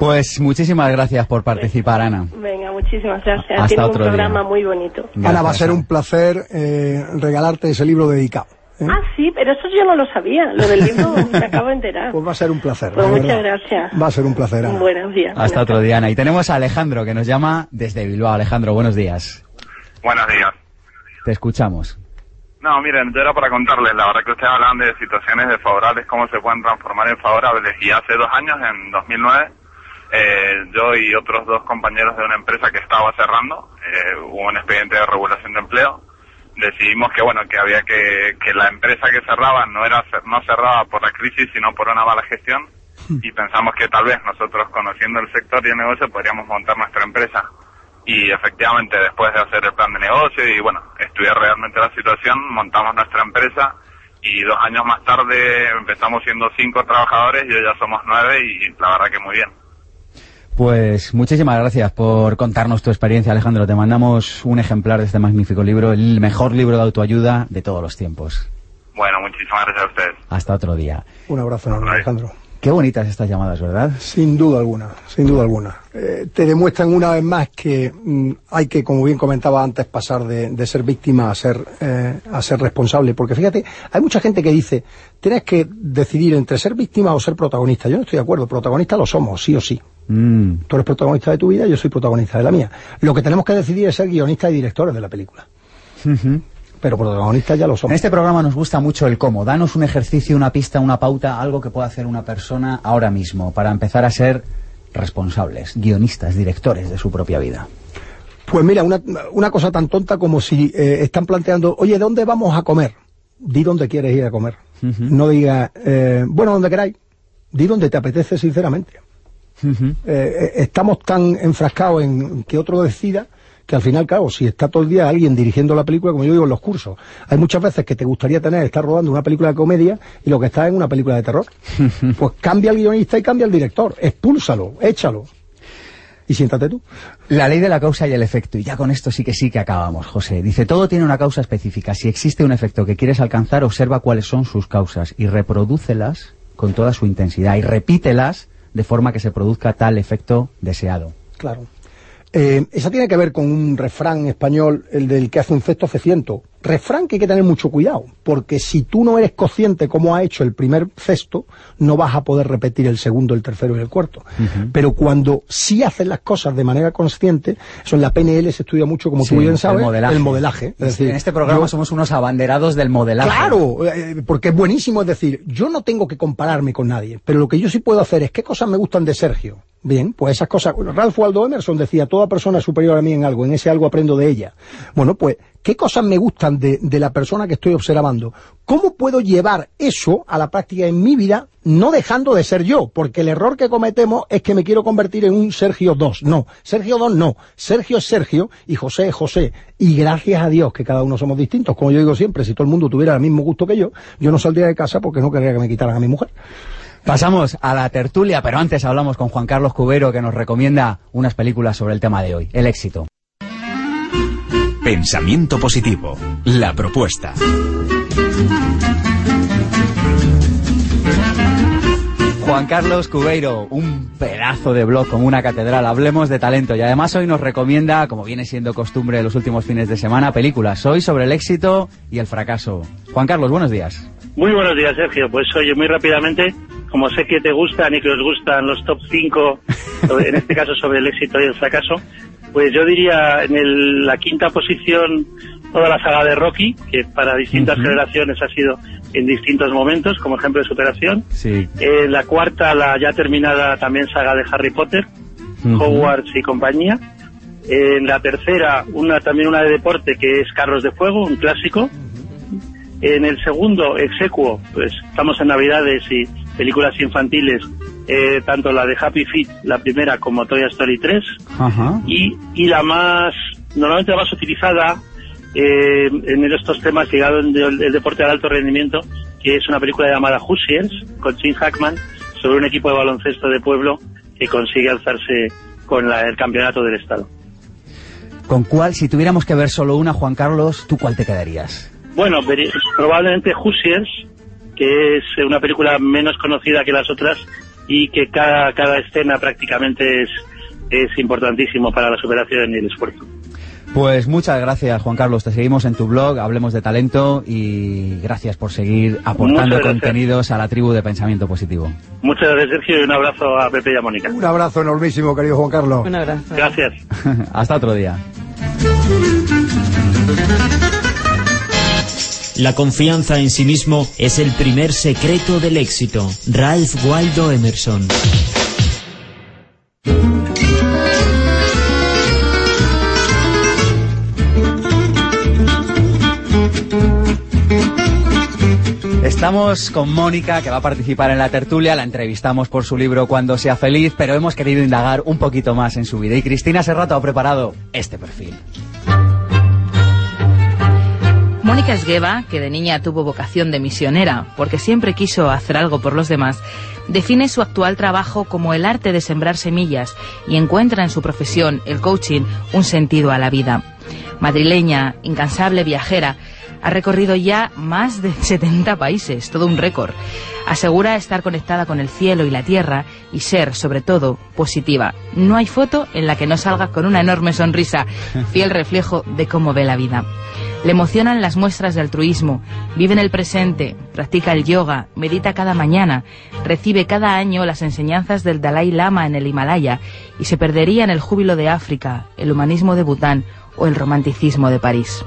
Pues muchísimas gracias por participar, Ana. Venga, muchísimas gracias. Hasta un programa muy bonito. Ana, va a ser un placer eh, regalarte ese libro dedicado. ¿eh? Ah, sí, pero eso yo no lo sabía. Lo del libro me acabo de enterar. Pues va a ser un placer. Pues muchas gracias. Va a ser un placer. Ana. Buenos días. Hasta otro día, Ana. Y tenemos a Alejandro que nos llama desde Bilbao. Alejandro, buenos días. Buenos días. Te escuchamos. No, miren, yo era para contarles, la verdad que ustedes hablan de situaciones desfavorables, cómo se pueden transformar en favorables. Y hace dos años, en 2009, eh, yo y otros dos compañeros de una empresa que estaba cerrando, eh, hubo un expediente de regulación de empleo, decidimos que bueno, que había que, que la empresa que cerraba no era no cerraba por la crisis, sino por una mala gestión, y pensamos que tal vez nosotros, conociendo el sector y el negocio, podríamos montar nuestra empresa y efectivamente después de hacer el plan de negocio y bueno, estudiar realmente la situación, montamos nuestra empresa y dos años más tarde empezamos siendo cinco trabajadores y hoy ya somos nueve y la verdad que muy bien. Pues muchísimas gracias por contarnos tu experiencia, Alejandro. Te mandamos un ejemplar de este magnífico libro, el mejor libro de autoayuda de todos los tiempos. Bueno, muchísimas gracias a ustedes. Hasta otro día. Un abrazo enorme, Alejandro. Qué bonitas estas llamadas, ¿verdad? Sin duda alguna, sin duda alguna. Eh, te demuestran una vez más que mm, hay que, como bien comentaba antes, pasar de, ser víctima a ser, eh, a ser responsable. Porque fíjate, hay mucha gente que dice, tienes que decidir entre ser víctima o ser protagonista. Yo no estoy de acuerdo, protagonista lo somos, sí o sí. Mm. Tú eres protagonista de tu vida, yo soy protagonista de la mía. Lo que tenemos que decidir es ser guionistas y directores de la película pero protagonistas ya lo son. En este programa nos gusta mucho el cómo. Danos un ejercicio, una pista, una pauta, algo que pueda hacer una persona ahora mismo para empezar a ser responsables, guionistas, directores de su propia vida. Pues mira, una, una cosa tan tonta como si eh, están planteando, oye, ¿dónde vamos a comer? Di dónde quieres ir a comer. No diga, eh, bueno, donde queráis. Di dónde te apetece sinceramente. Eh, estamos tan enfrascados en que otro decida que al final, claro, si está todo el día alguien dirigiendo la película, como yo digo en los cursos, hay muchas veces que te gustaría tener, estar rodando una película de comedia y lo que está en una película de terror. pues cambia el guionista y cambia el director, expúlsalo, échalo. Y siéntate tú. La ley de la causa y el efecto. Y ya con esto sí que sí que acabamos, José. Dice, todo tiene una causa específica. Si existe un efecto que quieres alcanzar, observa cuáles son sus causas y reprodúcelas con toda su intensidad y repítelas de forma que se produzca tal efecto deseado. Claro. Eh, esa tiene que ver con un refrán español, el del que hace un cesto hace ciento. Refrán que hay que tener mucho cuidado, porque si tú no eres consciente cómo ha hecho el primer cesto, no vas a poder repetir el segundo, el tercero y el cuarto. Pero cuando sí haces las cosas de manera consciente, eso en la PNL se estudia mucho, como tú bien sabes, el modelaje. en este programa somos unos abanderados del modelaje. Claro, eh, porque es buenísimo, es decir, yo no tengo que compararme con nadie, pero lo que yo sí puedo hacer es qué cosas me gustan de Sergio, Bien, pues esas cosas. Ralph Waldo Emerson decía, toda persona es superior a mí en algo, en ese algo aprendo de ella. Bueno, pues, ¿qué cosas me gustan de, de, la persona que estoy observando? ¿Cómo puedo llevar eso a la práctica en mi vida, no dejando de ser yo? Porque el error que cometemos es que me quiero convertir en un Sergio II. No, Sergio II no. Sergio es Sergio y José es José. Y gracias a Dios que cada uno somos distintos. Como yo digo siempre, si todo el mundo tuviera el mismo gusto que yo, yo no saldría de casa porque no querría que me quitaran a mi mujer. Pasamos a la tertulia, pero antes hablamos con Juan Carlos Cubero que nos recomienda unas películas sobre el tema de hoy, el éxito. Pensamiento positivo, la propuesta. Juan Carlos Cubeiro, un pedazo de blog como una catedral. Hablemos de talento y además hoy nos recomienda, como viene siendo costumbre de los últimos fines de semana, películas. Hoy sobre el éxito y el fracaso. Juan Carlos, buenos días. Muy buenos días, Sergio. Pues oye, muy rápidamente, como sé que te gustan y que os gustan los top 5, en este caso sobre el éxito y el fracaso, pues yo diría en el- la quinta posición toda la saga de Rocky, que para distintas generaciones ha sido en distintos momentos como ejemplo de superación. Sí. En la cuarta, la ya terminada también saga de Harry Potter. Hogwarts y compañía. En la tercera, una también una de deporte que es Carros de Fuego, un clásico. En el segundo, Exequo, pues estamos en Navidades y películas infantiles, eh, tanto la de Happy Feet, la primera, como Toy Story 3. Ajá. Y, y la más, normalmente la más utilizada eh, en estos temas llegado en el, el deporte de alto rendimiento, que es una película llamada Hoosiers, con Jim Hackman, sobre un equipo de baloncesto de pueblo que consigue alzarse con la- el campeonato del Estado. ¿Con cuál, si tuviéramos que ver solo una, Juan Carlos, tú cuál te quedarías? Bueno, probablemente Hoosiers, que es una película menos conocida que las otras y que cada, cada escena prácticamente es, es importantísimo para la superación y el esfuerzo. Pues muchas gracias, Juan Carlos. Te seguimos en tu blog, Hablemos de Talento, y gracias por seguir aportando contenidos a la tribu de Pensamiento Positivo. Muchas gracias, Sergio, y un abrazo a Pepe y a Mónica. Un abrazo enormísimo, querido Juan Carlos. Un abrazo. Gracias. Hasta otro día. La confianza en sí mismo es el primer secreto del éxito. Ralph Waldo Emerson. Estamos con Mónica, que va a participar en la tertulia. La entrevistamos por su libro Cuando sea feliz, pero hemos querido indagar un poquito más en su vida. Y Cristina Serrato ha preparado este perfil. Mónica Esgueva, que de niña tuvo vocación de misionera, porque siempre quiso hacer algo por los demás, define su actual trabajo como el arte de sembrar semillas y encuentra en su profesión, el coaching, un sentido a la vida. Madrileña, incansable viajera, ha recorrido ya más de 70 países, todo un récord. Asegura estar conectada con el cielo y la tierra y ser, sobre todo, positiva. No hay foto en la que no salga con una enorme sonrisa, fiel reflejo de cómo ve la vida. Le emocionan las muestras de altruismo, vive en el presente, practica el yoga, medita cada mañana, recibe cada año las enseñanzas del Dalai Lama en el Himalaya y se perdería en el júbilo de África, el humanismo de Bután o el romanticismo de París.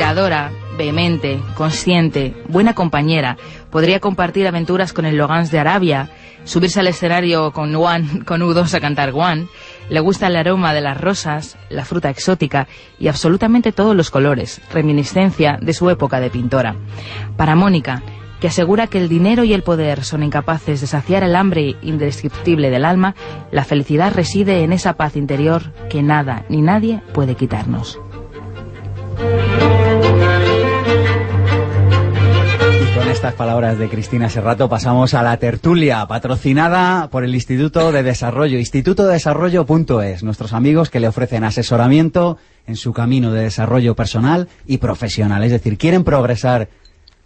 Inspiradora, vehemente, consciente, buena compañera, podría compartir aventuras con el Logans de Arabia, subirse al escenario con, One, con U2 a cantar One, le gusta el aroma de las rosas, la fruta exótica y absolutamente todos los colores, reminiscencia de su época de pintora. Para Mónica, que asegura que el dinero y el poder son incapaces de saciar el hambre indescriptible del alma, la felicidad reside en esa paz interior que nada ni nadie puede quitarnos. Estas palabras de Cristina Serrato pasamos a la tertulia, patrocinada por el Instituto de Desarrollo, institutodesarrollo.es, nuestros amigos que le ofrecen asesoramiento en su camino de desarrollo personal y profesional. Es decir, quieren progresar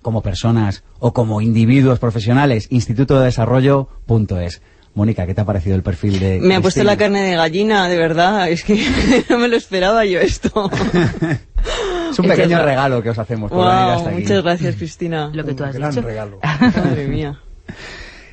como personas o como individuos profesionales, institutodesarrollo.es. Mónica, ¿qué te ha parecido el perfil de Me ha puesto la carne de gallina, de verdad. Es que no me lo esperaba yo esto. Es un pequeño regalo que os hacemos por Wow, venir hasta aquí. muchas gracias, Cristina. Lo que tú has Gran dicho. regalo. Madre mía.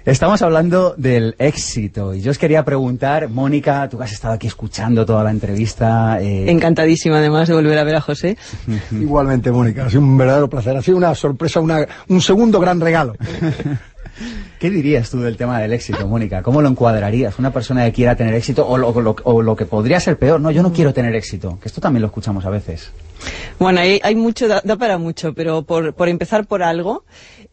Estamos hablando del éxito y yo os quería preguntar, Mónica, tú que has estado aquí escuchando toda la entrevista. eh, Encantadísima, además, de volver a ver a José. Igualmente, Mónica, ha sido un verdadero placer. Ha sido una sorpresa, una, un segundo gran regalo. ¿Qué dirías tú del tema del éxito, Mónica? ¿Cómo lo encuadrarías? ¿Una persona que quiera tener éxito o lo, o lo- que podría ser peor? No, yo no quiero tener éxito, que esto también lo escuchamos a veces. Bueno, hay, hay mucho, da, da para mucho, pero por empezar por algo,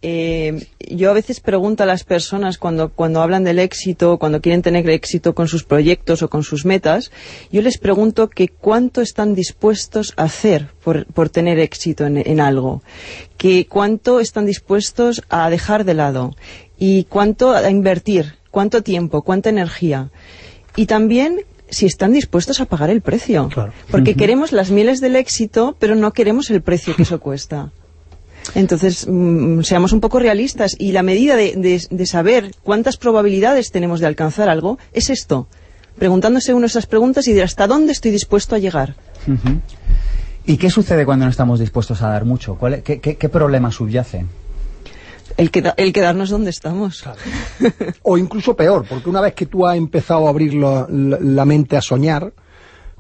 eh, yo a veces pregunto a las personas cuando, cuando hablan del éxito, cuando quieren tener éxito con sus proyectos o con sus metas, yo les pregunto que cuánto están dispuestos a hacer por, por tener éxito en, en algo, que cuánto están dispuestos a dejar de lado y cuánto a invertir, cuánto tiempo, cuánta energía. Y también si están dispuestos a pagar el precio. Claro. Porque queremos las mieles del éxito, pero no queremos el precio que eso cuesta. Entonces, mm, seamos un poco realistas y la medida de, de- de saber cuántas probabilidades tenemos de alcanzar algo es esto. Preguntándose uno esas preguntas y de hasta dónde estoy dispuesto a llegar. ¿Y qué sucede cuando no estamos dispuestos a dar mucho? ¿Cuál es- qué, qué- qué problema subyace? El, queda- el quedarnos donde estamos. O incluso peor, porque una vez que tú has empezado a abrir la, la- la mente a soñar,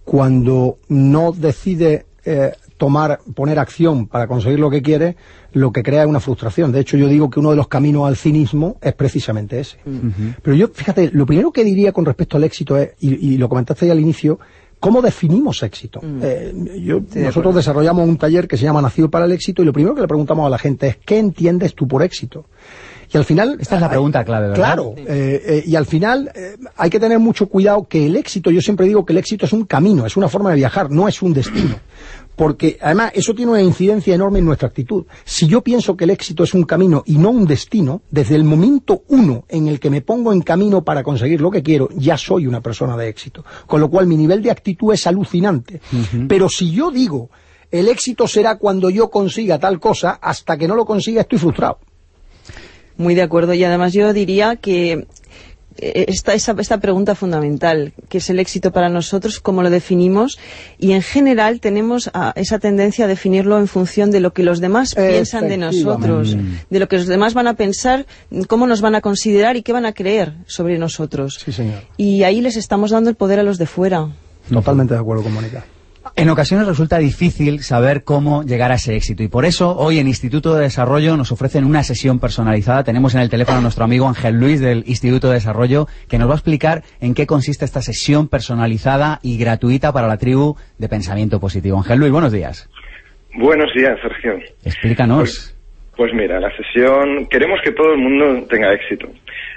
cuando no decides eh, tomar, poner acción para conseguir lo que quieres, lo que crea es una frustración. De hecho, yo digo que uno de los caminos al cinismo es precisamente ese. Pero yo, fíjate, lo primero que diría con respecto al éxito es, y, y lo comentaste ya al inicio, ¿cómo definimos éxito? Eh, yo- nosotros desarrollamos un taller que se llama Nacido para el éxito y lo primero que le preguntamos a la gente es, ¿qué entiendes tú por éxito? Y al final... Esta es la pregunta clave, ¿verdad? Claro, eh, eh, y al final hay que tener mucho cuidado que el éxito, yo siempre digo que el éxito es un camino, es una forma de viajar, no es un destino. Porque además eso tiene una incidencia enorme en nuestra actitud. Si yo pienso que el éxito es un camino y no un destino, desde el momento uno en el que me pongo en camino para conseguir lo que quiero, ya soy una persona de éxito. Con lo cual mi nivel de actitud es alucinante. Pero si yo digo, el éxito será cuando yo consiga tal cosa, hasta que no lo consiga estoy frustrado. Muy de acuerdo. Y además yo diría que esta, esa- esta pregunta fundamental, que es el éxito para nosotros, cómo lo definimos, y en general tenemos esa tendencia a definirlo en función de lo que los demás piensan de nosotros, de lo que los demás van a pensar, cómo nos van a considerar y qué van a creer sobre nosotros. Sí, señor. Y ahí les estamos dando el poder a los de fuera. Totalmente de acuerdo con Mónica. En ocasiones resulta difícil saber cómo llegar a ese éxito y por eso hoy en Instituto de Desarrollo nos ofrecen una sesión personalizada. Tenemos en el teléfono a nuestro amigo Ángel Luis del Instituto de Desarrollo que nos va a explicar en qué consiste esta sesión personalizada y gratuita para la tribu de pensamiento positivo. Ángel Luis, buenos días. Buenos días, Sergio. Explícanos. Pues mira, la sesión, queremos que todo el mundo tenga éxito.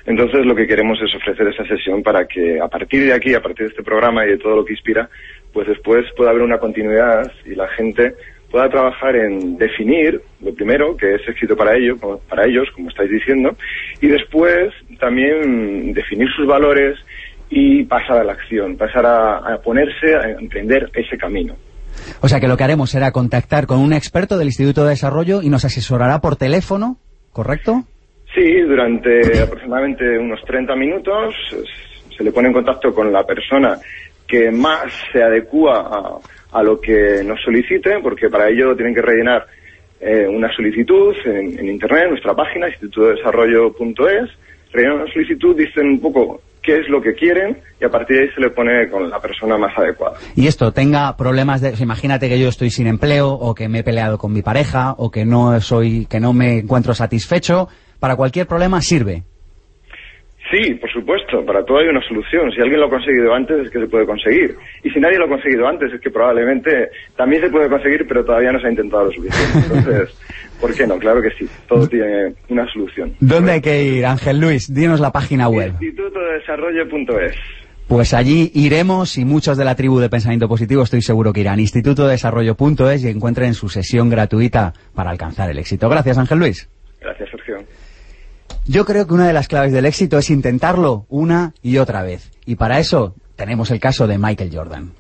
Entonces lo que queremos es ofrecer esa sesión para que a partir de aquí, a partir de este programa y de todo lo que inspira, pues después pueda haber una continuidad y la gente pueda trabajar en definir, lo primero, que es éxito para ellos, como- para ellos, como estáis diciendo, y después también definir sus valores y pasar a la acción, pasar a, a ponerse a emprender ese camino. O sea que lo que haremos será contactar con un experto del Instituto de Desarrollo y nos asesorará por teléfono, ¿correcto? Sí, durante aproximadamente unos 30 minutos se le pone en contacto con la persona que más se adecua a, lo que nos solicite, porque para ello tienen que rellenar eh, una solicitud en, internet, en nuestra página, institutodesarrollo.es, rellenan una solicitud, dicen un poco qué es lo que quieren y a partir de ahí se le pone con la persona más adecuada. y esto tenga problemas de imagínate que yo estoy sin empleo o que me he peleado con mi pareja o que no soy que no me encuentro satisfecho para cualquier problema sirve Sí, por supuesto, para todo hay una solución. Si alguien lo ha conseguido antes es que se puede conseguir. Y si nadie lo ha conseguido antes es que probablemente también se puede conseguir, pero todavía no se ha intentado lo suficiente. Entonces, ¿por qué no? Claro que sí, todo tiene una solución. ¿dónde hay que ir Ángel Luis? dinos la página web Institutodesarrollo.es. pues allí iremos y muchos de la tribu de pensamiento positivo estoy seguro que irán institutodesarrollo.es y encuentren su sesión gratuita para alcanzar el éxito gracias Ángel Luis Gracias. Yo creo que una de las claves del éxito es intentarlo una y otra vez. Y para eso tenemos el caso de Michael Jordan.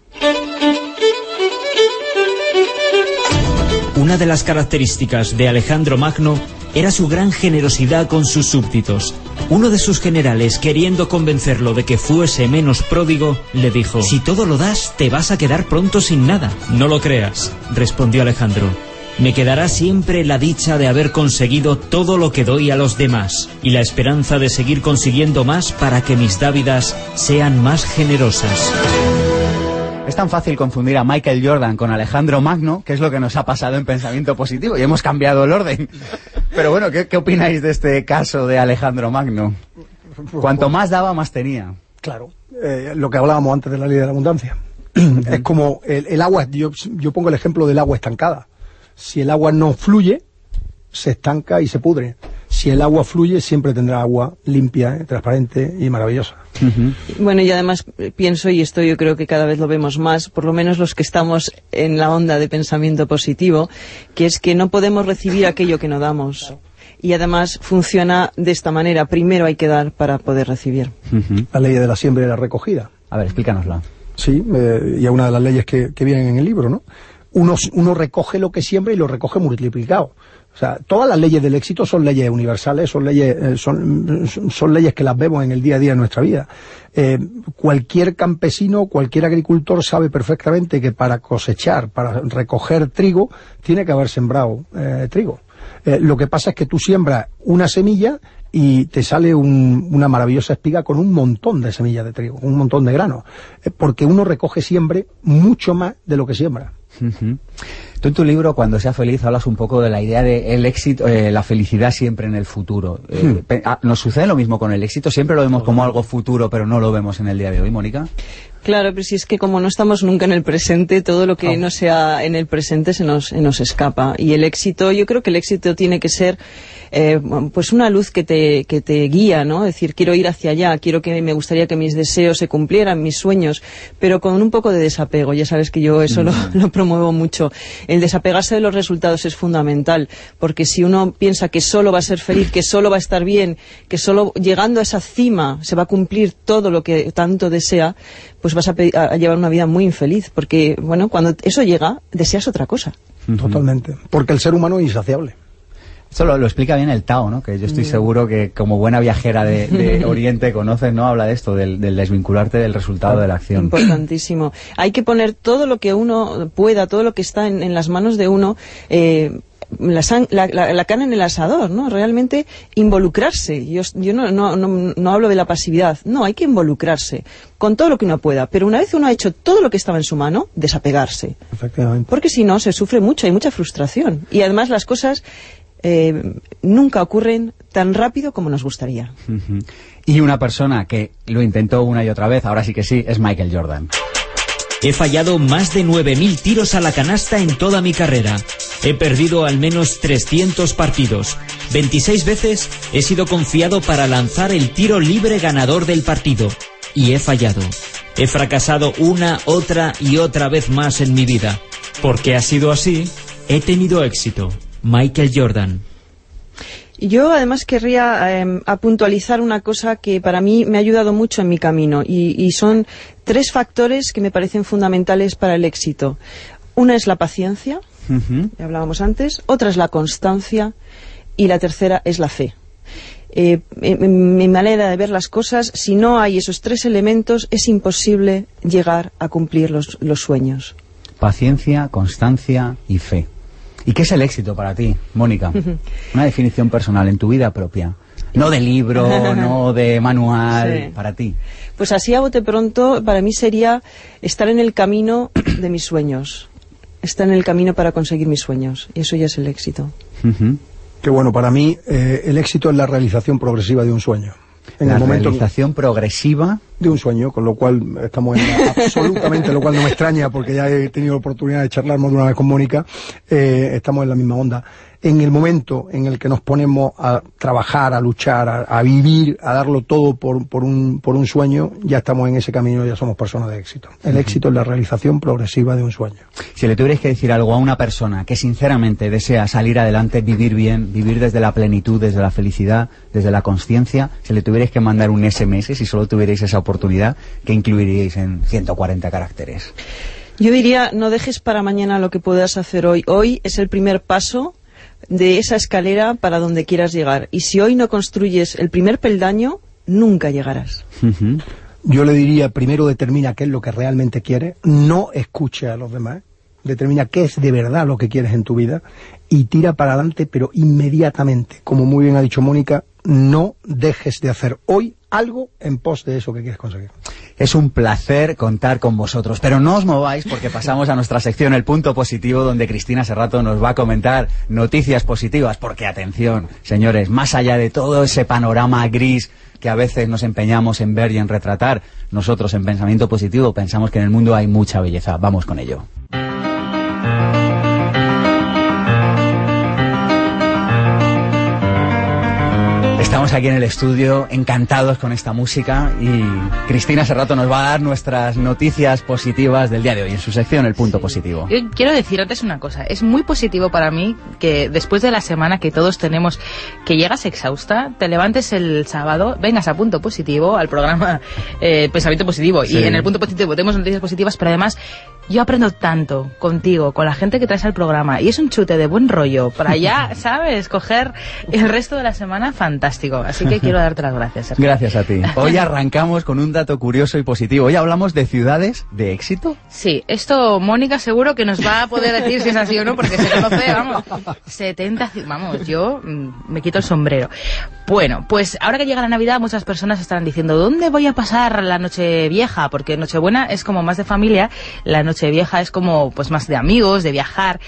Una de las características de Alejandro Magno era su gran generosidad con sus súbditos. Uno de sus generales, queriendo convencerlo de que fuese menos pródigo, le dijo, Si todo lo das, te vas a quedar pronto sin nada. No lo creas, respondió Alejandro. Me quedará siempre la dicha de haber conseguido todo lo que doy a los demás y la esperanza de seguir consiguiendo más para que mis dávidas sean más generosas. Es tan fácil confundir a Michael Jordan con Alejandro Magno, que es lo que nos ha pasado en Pensamiento Positivo, y hemos cambiado el orden. Pero bueno, ¿qué, qué opináis de este caso de Alejandro Magno? Cuanto más daba, más tenía. Claro, eh, lo que hablábamos antes de la ley de la abundancia. es como el, el agua, yo, yo pongo el ejemplo del agua estancada. Si el agua no fluye, se estanca y se pudre. Si el agua fluye, siempre tendrá agua limpia, eh, transparente y maravillosa. Bueno, y además eh, pienso, y esto yo creo que cada vez lo vemos más, por lo menos los que estamos en la onda de pensamiento positivo, que es que no podemos recibir aquello que no damos. Y además funciona de esta manera. Primero hay que dar para poder recibir. La ley de la siembra y la recogida. A ver, explícanosla. Sí, eh, y es una de las leyes que, que vienen en el libro, ¿no? Uno, uno recoge lo que siembra y lo recoge multiplicado. O sea, todas las leyes del éxito son leyes universales, son leyes, eh, son, son leyes que las vemos en el día a día de nuestra vida. Eh, cualquier campesino, cualquier agricultor sabe perfectamente que para cosechar, para recoger trigo, tiene que haber sembrado eh, trigo. Lo que pasa es que tú siembras una semilla y te sale un- una maravillosa espiga con un montón de semillas de trigo, un montón de granos. Eh, porque uno recoge siempre mucho más de lo que siembra. Ujú. Tú en tu libro, Cuando sea feliz, hablas un poco de la idea de el éxito, eh, la felicidad siempre en el futuro. Eh, Hmm. ah, ¿Nos sucede lo mismo con el éxito? ¿Siempre lo vemos como algo futuro, pero no lo vemos en el día de hoy, Mónica? Claro, pero si es que como no estamos nunca en el presente, todo lo que no sea en el presente se nos, se nos escapa. Y el éxito, yo creo que el éxito tiene que ser eh, pues una luz que te, que te guía, ¿no? Es decir, quiero ir hacia allá, quiero que me gustaría que mis deseos se cumplieran, mis sueños, pero con un poco de desapego. Ya sabes que yo eso lo, lo promuevo mucho. El desapegarse de los resultados es fundamental, porque si uno piensa que solo va a ser feliz, que solo va a estar bien, que solo llegando a esa cima se va a cumplir todo lo que tanto desea, pues vas a, llevar una vida muy infeliz, porque, bueno, cuando eso llega, deseas otra cosa. Totalmente. Porque el ser humano es insaciable. Esto lo, lo explica bien el Tao, ¿no? Que yo estoy Mm. seguro que como buena viajera de, de Oriente conoces, ¿no? Habla de esto, del, del desvincularte del resultado de la acción. Importantísimo. Hay que poner todo lo que uno pueda, todo lo que está en, en las manos de uno, eh, la, san- la, la- la carne en el asador, ¿no? Realmente involucrarse. Yo, yo no, no, no, no hablo de la pasividad. No, hay que involucrarse con todo lo que uno pueda. Pero una vez uno ha hecho todo lo que estaba en su mano, desapegarse. Efectivamente. Porque si no, se sufre mucho, hay mucha frustración. Y además las cosas eh, nunca ocurren tan rápido como nos gustaría. Y una persona que lo intentó una y otra vez, ahora sí que sí, es Michael Jordan. He fallado más de 9.000 tiros a la canasta en toda mi carrera. He perdido al menos 300 partidos. 26 veces he sido confiado para lanzar el tiro libre ganador del partido. Y he fallado. He fracasado una, otra y otra vez más en mi vida. Porque ha sido así, he tenido éxito. Michael Jordan. Yo además querría eh, a puntualizar una cosa que para mí me ha ayudado mucho en mi camino y, y son tres factores que me parecen fundamentales para el éxito. Una es la paciencia, ya hablábamos antes, otra es la constancia y la tercera es la fe. Eh, en- en mi manera de ver las cosas, si no hay esos tres elementos, es imposible llegar a cumplir los, los sueños. Paciencia, constancia y fe. ¿Y qué es el éxito para ti, Mónica? Una definición personal en tu vida propia. No de libro, no de manual, Sí. para ti. Pues así a bote pronto, para mí sería estar en el camino de mis sueños. Estar en el camino para conseguir mis sueños. Y eso ya es el éxito. Que bueno, para mí eh, el éxito es la realización progresiva de un sueño. En la el momento realización progresiva de un sueño, con lo cual estamos en absolutamente, lo cual no me extraña porque ya he tenido la oportunidad de charlar más de una vez con Mónica, eh, estamos en la misma onda. En el momento en el que nos ponemos a trabajar, a luchar, a, a vivir, a darlo todo por, por, un, por un sueño, ya estamos en ese camino, ya somos personas de éxito. El éxito es la realización progresiva de un sueño. Si le tuvierais que decir algo a una persona que sinceramente desea salir adelante, vivir bien, vivir desde la plenitud, desde la felicidad, desde la conciencia, si le tuvierais que mandar un SMS, si solo tuvierais esa oportunidad, ¿qué incluiríais en 140 caracteres? Yo diría, no dejes para mañana lo que puedas hacer hoy. Hoy es el primer paso de esa escalera para donde quieras llegar. Y si hoy no construyes el primer peldaño, nunca llegarás. Yo le diría, primero determina qué es lo que realmente quieres, no escuche a los demás, determina qué es de verdad lo que quieres en tu vida y tira para adelante, pero inmediatamente. Como muy bien ha dicho Mónica, no dejes de hacer hoy algo en pos de eso que quieres conseguir. Es un placer contar con vosotros, pero no os mováis porque pasamos a nuestra sección El Punto Positivo, donde Cristina Serrato nos va a comentar noticias positivas, porque atención, señores, más allá de todo ese panorama gris que a veces nos empeñamos en ver y en retratar, nosotros en Pensamiento Positivo pensamos que en el mundo hay mucha belleza. Vamos con ello. Estamos aquí en el estudio encantados con esta música y Cristina Serrato nos va a dar nuestras noticias positivas del día de hoy en su sección El Punto Positivo. Yo quiero decir antes una cosa. Es muy positivo para mí que después de la semana que todos tenemos, que llegas exhausta, te levantes el sábado, vengas a punto positivo, al programa eh, Pensamiento Positivo. Sí. Y en el punto positivo tenemos noticias positivas, pero además yo aprendo tanto contigo, con la gente que traes al programa, y es un chute de buen rollo para ya, ¿sabes? Coger el resto de la semana fantástico. Así que quiero darte las gracias. Sergio. Gracias a ti. Hoy arrancamos con un dato curioso y positivo. Hoy hablamos de ciudades de éxito. Sí, esto Mónica seguro que nos va a poder decir si es así o no, porque se conoce, vamos, 70, ci- vamos, yo mm, me quito el sombrero. Bueno, pues ahora que llega la Navidad, muchas personas estarán diciendo, ¿dónde voy a pasar la noche vieja? Porque Nochebuena es como más de familia, la noche vieja es como pues más de amigos, de viajar.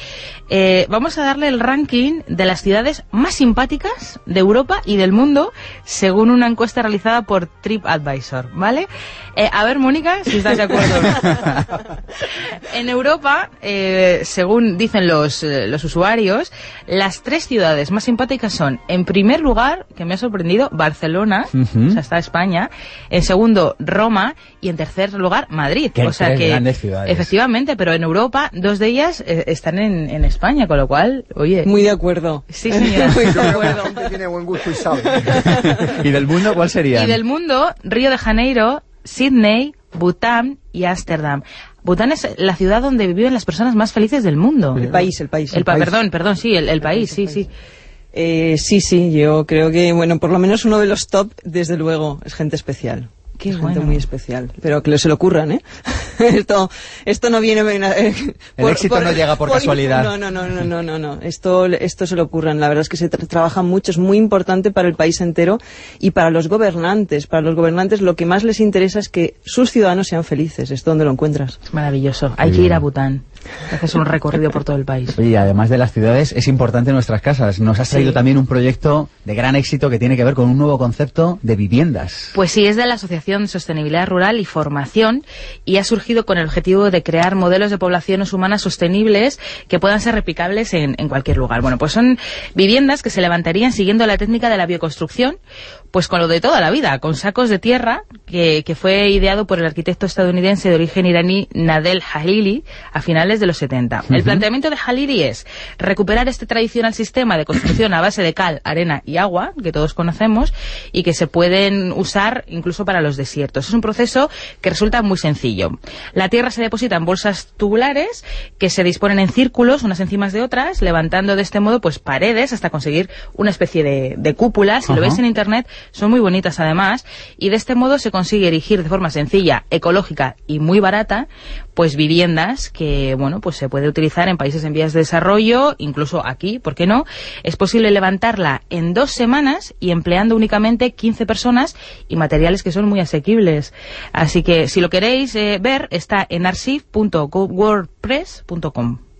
Eh, vamos a darle el ranking de las ciudades más simpáticas de Europa y del mundo, según una encuesta realizada por TripAdvisor, ¿vale? Eh, a ver, Mónica, si estás de acuerdo. En Europa, eh, según dicen los, eh, los usuarios, las tres ciudades más simpáticas son, en primer lugar, que me ha sorprendido, Barcelona, o sea, está España, en segundo, Roma, y en tercer lugar, Madrid. Qué o sea tres que, grandes ciudades. efectivamente, pero en Europa, dos de ellas eh, están en, en España, con lo cual, oye... Muy de acuerdo. Sí, señora. Muy de acuerdo. tiene buen gusto y sabe. ¿Y del mundo cuál sería? Y del mundo, Río de Janeiro, Sydney, Bután y Ámsterdam. Bután es la ciudad donde viven las personas más felices del mundo. El país, el país. El pa- Perdón, perdón, sí, el, el país, sí, sí. Eh, sí, sí, yo creo que, bueno, por lo menos uno de los top, desde luego, es gente especial. Qué Es bueno. gente muy especial. Pero que se lo ocurran, ¿eh? esto, esto no viene... eh, El éxito no llega por casualidad. No, no, no, no, no, no, no. Esto, esto se lo ocurran. La verdad es que se tra- trabaja mucho, es muy importante para el país entero y para los gobernantes. Para los gobernantes lo que más les interesa es que sus ciudadanos sean felices. ¿Esto donde lo encuentras? Es maravilloso. Hay que ir a Bután. Haces un recorrido por todo el país. Y además de las ciudades, es importante nuestras casas. Nos has traído Sí. también un proyecto de gran éxito que tiene que ver con un nuevo concepto de viviendas. Pues sí, es de la Asociación Sostenibilidad Rural y Formación y ha surgido con el objetivo de crear modelos de poblaciones humanas sostenibles que puedan ser replicables en, en cualquier lugar. Bueno, pues son viviendas que se levantarían siguiendo la técnica de la bioconstrucción, pues con lo de toda la vida, con sacos de tierra que, que fue ideado por el arquitecto estadounidense de origen iraní Nadel Halili a finales de los 70. El planteamiento de Halili es recuperar este tradicional sistema de construcción a base de cal, arena y agua, que todos conocemos, y que se pueden usar incluso para los desiertos. Es un proceso que resulta muy sencillo. La tierra se deposita en bolsas tubulares que se disponen en círculos, unas encima de otras, levantando de este modo pues paredes hasta conseguir una especie de, de cúpula. Si lo veis en internet, son muy bonitas además, y de este modo se consigue erigir de forma sencilla, ecológica y muy barata, pues viviendas que, bueno, pues se puede utilizar en países en vías de desarrollo, incluso aquí, ¿por qué no? Es posible levantarla en dos semanas y empleando únicamente 15 personas y materiales que son muy asequibles. Así que si lo queréis eh, ver, está en archive.wordpress.com.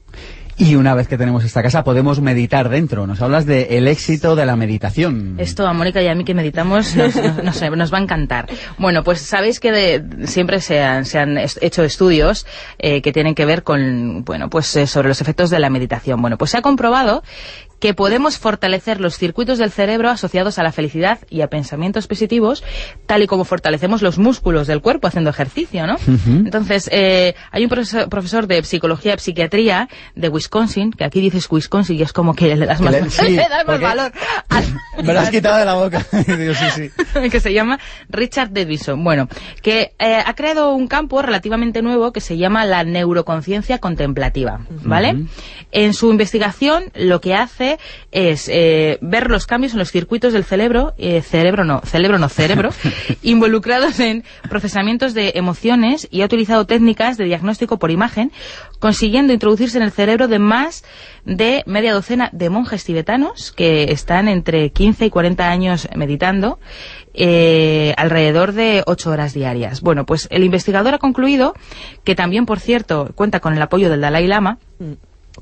Y una vez que tenemos esta casa, podemos meditar dentro. Nos hablas del el éxito de la meditación. Esto a Mónica y a mí que meditamos nos, nos- nos va a encantar. Bueno, pues sabéis que de- siempre se han, se han hecho estudios eh, que tienen que ver con, bueno, pues eh, sobre los efectos de la meditación. Bueno, pues se ha comprobado que podemos fortalecer los circuitos del cerebro asociados a la felicidad y a pensamientos positivos, tal y como fortalecemos los músculos del cuerpo haciendo ejercicio, ¿no? Entonces, eh, hay un profesor, profesor de psicología y psiquiatría de Wisconsin, que aquí dices Wisconsin y es como que le das más, le- sí, le das más valor. Me lo has quitado de la boca. Digo, sí, sí. que se llama Richard Davidson. Bueno, que eh, ha creado un campo relativamente nuevo que se llama la neuroconciencia contemplativa, ¿vale? En su investigación lo que hace es eh, ver los cambios en los circuitos del cerebro, eh, cerebro no, cerebro no, cerebro, involucrados en procesamientos de emociones y ha utilizado técnicas de diagnóstico por imagen, consiguiendo introducirse en el cerebro de más de media docena de monjes tibetanos que están entre 15 y 40 años meditando eh, alrededor de 8 horas diarias. Bueno, pues el investigador ha concluido que también, por cierto, cuenta con el apoyo del Dalai Lama,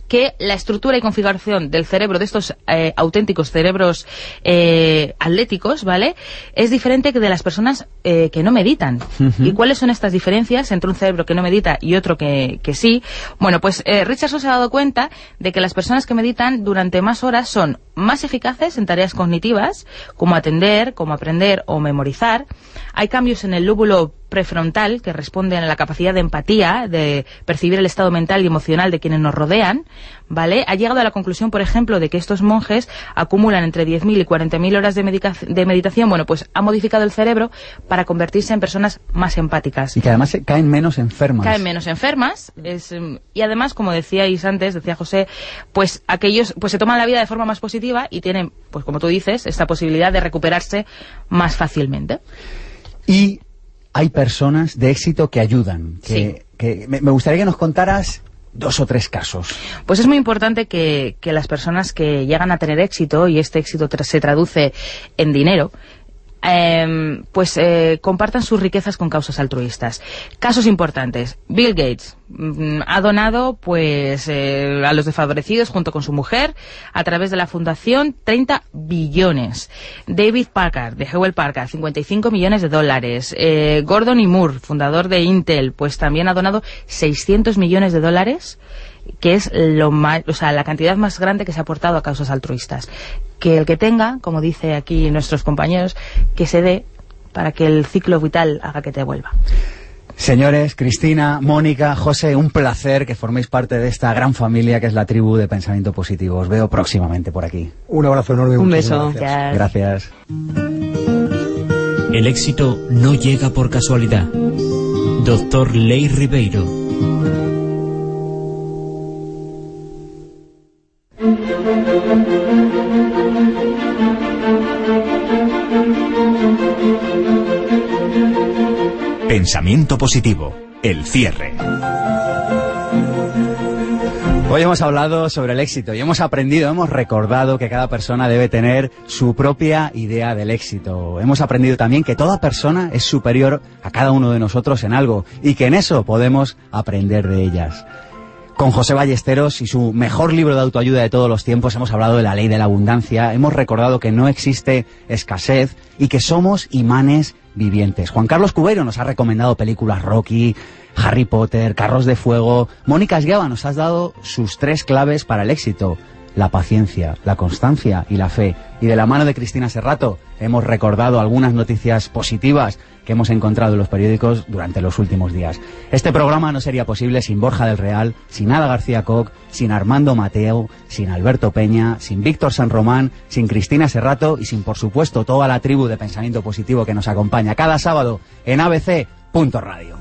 que la estructura y configuración del cerebro de estos eh, auténticos cerebros eh, atléticos, ¿vale? Es diferente que de las personas eh, que no meditan. ¿Y cuáles son estas diferencias entre un cerebro que no medita y otro que, que sí? Bueno, pues Richardson se ha dado cuenta de que las personas que meditan durante más horas son más eficaces en tareas cognitivas, como atender, como aprender o memorizar. Hay cambios en el lóbulo prefrontal, que responde a la capacidad de empatía, de percibir el estado mental y emocional de quienes nos rodean, ¿vale? Ha llegado a la conclusión, por ejemplo, de que estos monjes acumulan entre 10.000 y 40.000 horas de, de, meditación. Bueno, pues ha modificado el cerebro para convertirse en personas más empáticas. Y que además caen menos enfermas. Caen menos enfermas. Es, em, y además, como decíais antes, decía José, pues aquellos pues se toman la vida de forma más positiva y tienen, pues como tú dices, esta posibilidad de recuperarse más fácilmente. Y hay personas de éxito que ayudan. Que, que me gustaría que nos contaras dos o tres casos. Pues es muy importante que, que, las personas que llegan a tener éxito, y este éxito se traduce en dinero, eh, pues eh, compartan sus riquezas con causas altruistas. Casos importantes. Bill Gates mm, ha donado pues eh, a los desfavorecidos junto con su mujer a través de la fundación 30 billones. David Parker, de Hewell Parker, 55 millones de dólares. Eh, Gordon y Moore, fundador de Intel, pues también ha donado 600 millones de dólares que es lo más, o sea, la cantidad más grande que se ha aportado a causas altruistas. Que el que tenga, como dice aquí nuestros compañeros, que se dé para que el ciclo vital haga que te vuelva. Señores, Cristina, Mónica, José, un placer que forméis parte de esta gran familia que es la tribu de Pensamiento Positivo. Os veo próximamente por aquí. Un abrazo enorme. Un beso. Gracias. gracias. El éxito no llega por casualidad. Doctor Ley Ribeiro. Pensamiento positivo, el cierre. Hoy hemos hablado sobre el éxito y hemos aprendido, hemos recordado que cada persona debe tener su propia idea del éxito. Hemos aprendido también que toda persona es superior a cada uno de nosotros en algo y que en eso podemos aprender de ellas. Con José Ballesteros y su mejor libro de autoayuda de todos los tiempos hemos hablado de la ley de la abundancia, hemos recordado que no existe escasez y que somos imanes vivientes. Juan Carlos Cubero nos ha recomendado películas Rocky, Harry Potter, Carros de Fuego. Mónica Esgueva nos has dado sus tres claves para el éxito la paciencia, la constancia y la fe. Y de la mano de Cristina Serrato hemos recordado algunas noticias positivas que hemos encontrado en los periódicos durante los últimos días. Este programa no sería posible sin Borja del Real, sin Ada García Koch, sin Armando Mateo, sin Alberto Peña, sin Víctor San Román, sin Cristina Serrato y sin, por supuesto, toda la tribu de pensamiento positivo que nos acompaña cada sábado en abc.radio.